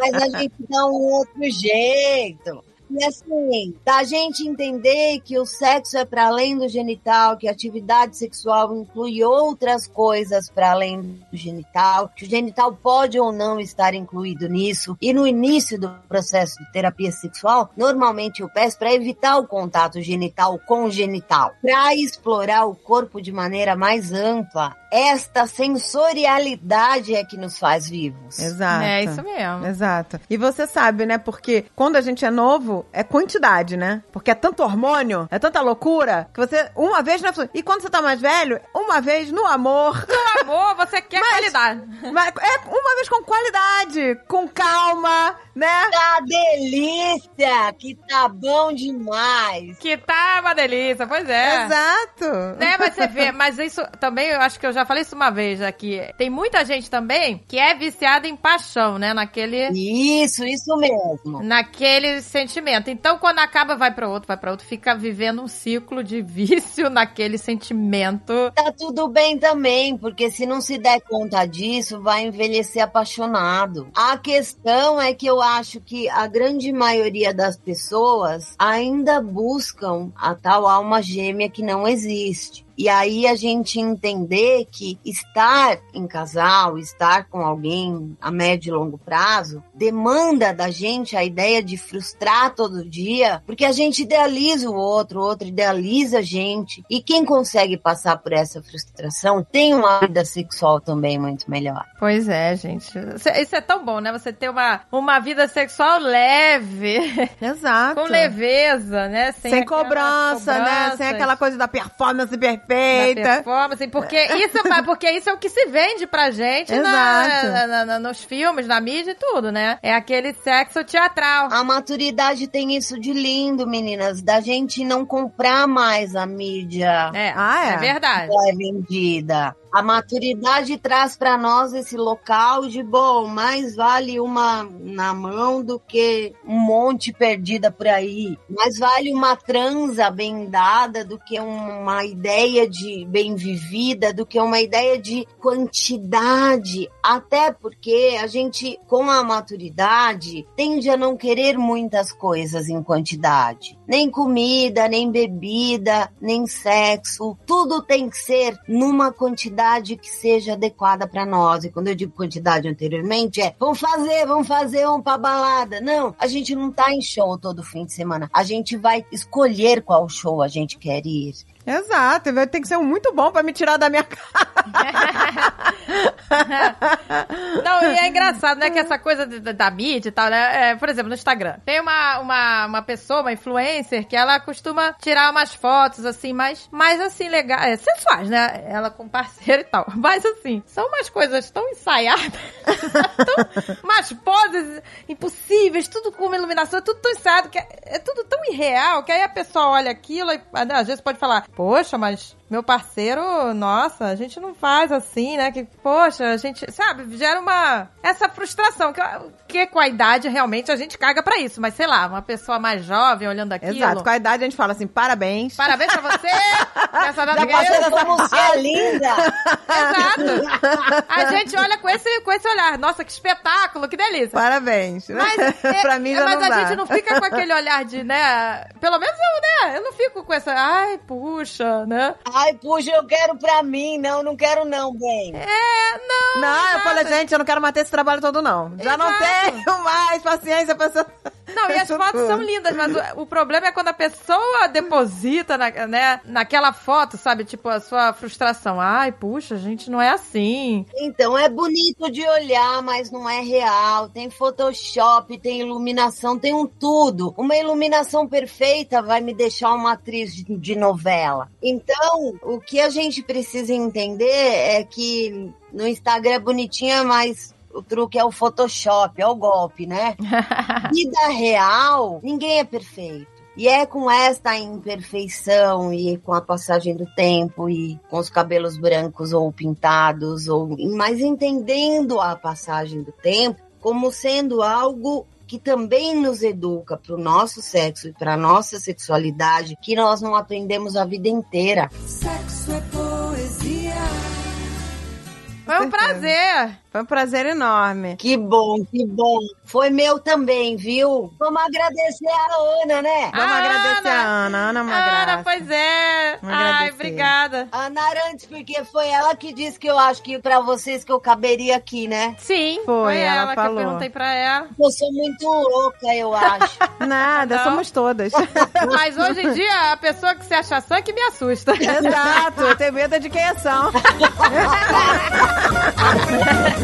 Mas a gente dá um outro jeito. E assim, da gente entender que o sexo é para além do genital, que a atividade sexual inclui outras coisas para além do genital, que o genital pode ou não estar incluído nisso. E no início do processo de terapia sexual, normalmente eu peço para evitar o contato genital com genital, para explorar o corpo de maneira mais ampla. Esta sensorialidade é que nos faz vivos. Exato. É isso mesmo. Exato. E você sabe, né? Porque quando a gente é novo, é quantidade, né? Porque é tanto hormônio, é tanta loucura, que você, uma vez não é... E quando você tá mais velho, uma vez no amor. No amor, você quer qualidade. Mas é uma vez com qualidade, com calma, né? Tá delícia, que tá bom demais. Que tá uma delícia, pois é. Exato. Né, mas você vê, mas isso também, eu acho que eu já falei isso uma vez aqui. Tem muita gente também que é viciada em paixão, né? Naquele. Isso, isso mesmo. Naquele sentimento. Então, quando acaba, vai pra outro, vai pra outro, fica vivendo um ciclo de vício naquele sentimento. Tá tudo bem também, porque se não se der conta disso, vai envelhecer apaixonado. A questão é que eu acho que a grande maioria das pessoas ainda buscam a tal alma gêmea que não existe. E aí a gente entender que estar em casal, estar com alguém a médio e longo prazo, demanda da gente a ideia de frustrar todo dia, porque a gente idealiza o outro, o outro idealiza a gente. E quem consegue passar por essa frustração tem uma vida sexual também muito melhor. Pois é, gente. Isso é- tão bom, né? Você ter uma, uma vida sexual leve, Exato. com leveza, né? Sem, aquelas cobrança, né? Sem aquela coisa da performance da perfeita. performance, porque isso, mas porque isso é o que se vende pra gente na- na- na- nos filmes, na mídia e tudo, né? É aquele sexo teatral. A maturidade tem isso de lindo, meninas, da gente não comprar mais a mídia É, Ah, é? é verdade. é vendida. A maturidade traz para nós esse local de bom, mais vale uma na mão do que um monte perdida por aí. Mais vale uma transa bem dada do que uma ideia de bem vivida, do que uma ideia de quantidade. Até porque a gente, com a maturidade, tende a não querer muitas coisas em quantidade. Nem comida, nem bebida, nem sexo. Tudo tem que ser numa quantidade que seja adequada para nós. E quando eu digo quantidade anteriormente, é vamos fazer, vamos fazer, vamos pra balada. Não, a gente não tá em show todo fim de semana. A gente vai escolher qual show a gente quer ir. Exato. Tem que ser muito bom pra me tirar da minha casa. Não, e é engraçado, né? Que essa coisa de- da mídia e tal, né? É, por exemplo, no Instagram. Tem uma, uma, uma pessoa, uma influencer, que ela costuma tirar umas fotos, assim, mais, mais assim, legais, é, sensuais, né? Ela com parceiro e tal. Mas, assim, são umas coisas tão ensaiadas, tão, umas poses impossíveis, tudo com iluminação, é tudo tão ensaiado, que é, é tudo tão irreal, que aí a pessoa olha aquilo e né, às vezes pode falar, poxa, mas meu parceiro, nossa, a gente não faz assim, né? Que, poxa, a gente, sabe, gera uma. Essa frustração, que, que com a idade realmente a gente caga pra isso, mas sei lá, uma pessoa mais jovem olhando aquilo. Exato. Com a idade a gente fala assim, parabéns. Parabéns pra você! Essa data Já dessa você é linda! Exato! A gente olha com esse, com esse olhar. Nossa, que espetáculo, que delícia! Parabéns. Mas, é, pra mim já mas não a dá. gente não fica com aquele olhar de, né? Pelo menos eu, né? Eu não fico com essa. Ai, puxa, né? Ai, puxa, eu quero pra mim. Não, não quero não, bem. É, não. Não, eu exato. falei, gente, eu não quero manter esse trabalho todo, não. Já não Exato. tenho mais paciência pra essa... Não, e as fotos são lindas, mas o, o problema é quando a pessoa deposita na, né, naquela foto, sabe? Tipo, a sua frustração. Ai, puxa, gente, não é assim. Então, é bonito de olhar, mas não é real. Tem Photoshop, tem iluminação, tem um tudo. Uma iluminação perfeita vai me deixar uma atriz de, de novela. Então, o que a gente precisa entender é que no Instagram é bonitinha, mas o truque é o Photoshop, é o golpe, né? Vida real, ninguém é perfeito. E é com esta imperfeição e com a passagem do tempo e com os cabelos brancos ou pintados, ou mas entendendo a passagem do tempo como sendo algo que também nos educa para o nosso sexo e para a nossa sexualidade, que nós não aprendemos a vida inteira. Sexo é poesia. Foi um prazer. Foi um prazer enorme. Que bom, que bom. Foi meu também, viu? Vamos agradecer a Ana, né? Vamos A agradecer Ana. a Ana. Ana é uma Ana, graça. pois é. Vamos Ai, agradecer. obrigada. Ana Arantes, porque foi ela que disse que eu acho que pra vocês que eu caberia aqui, né? Sim, Foi, ela ela, que eu falou. perguntei pra ela. Eu sou muito louca, eu acho. Nada, Não. somos todas. Mas hoje em dia, a pessoa que se acha sã que me assusta. Exato, eu tenho medo de quem é são.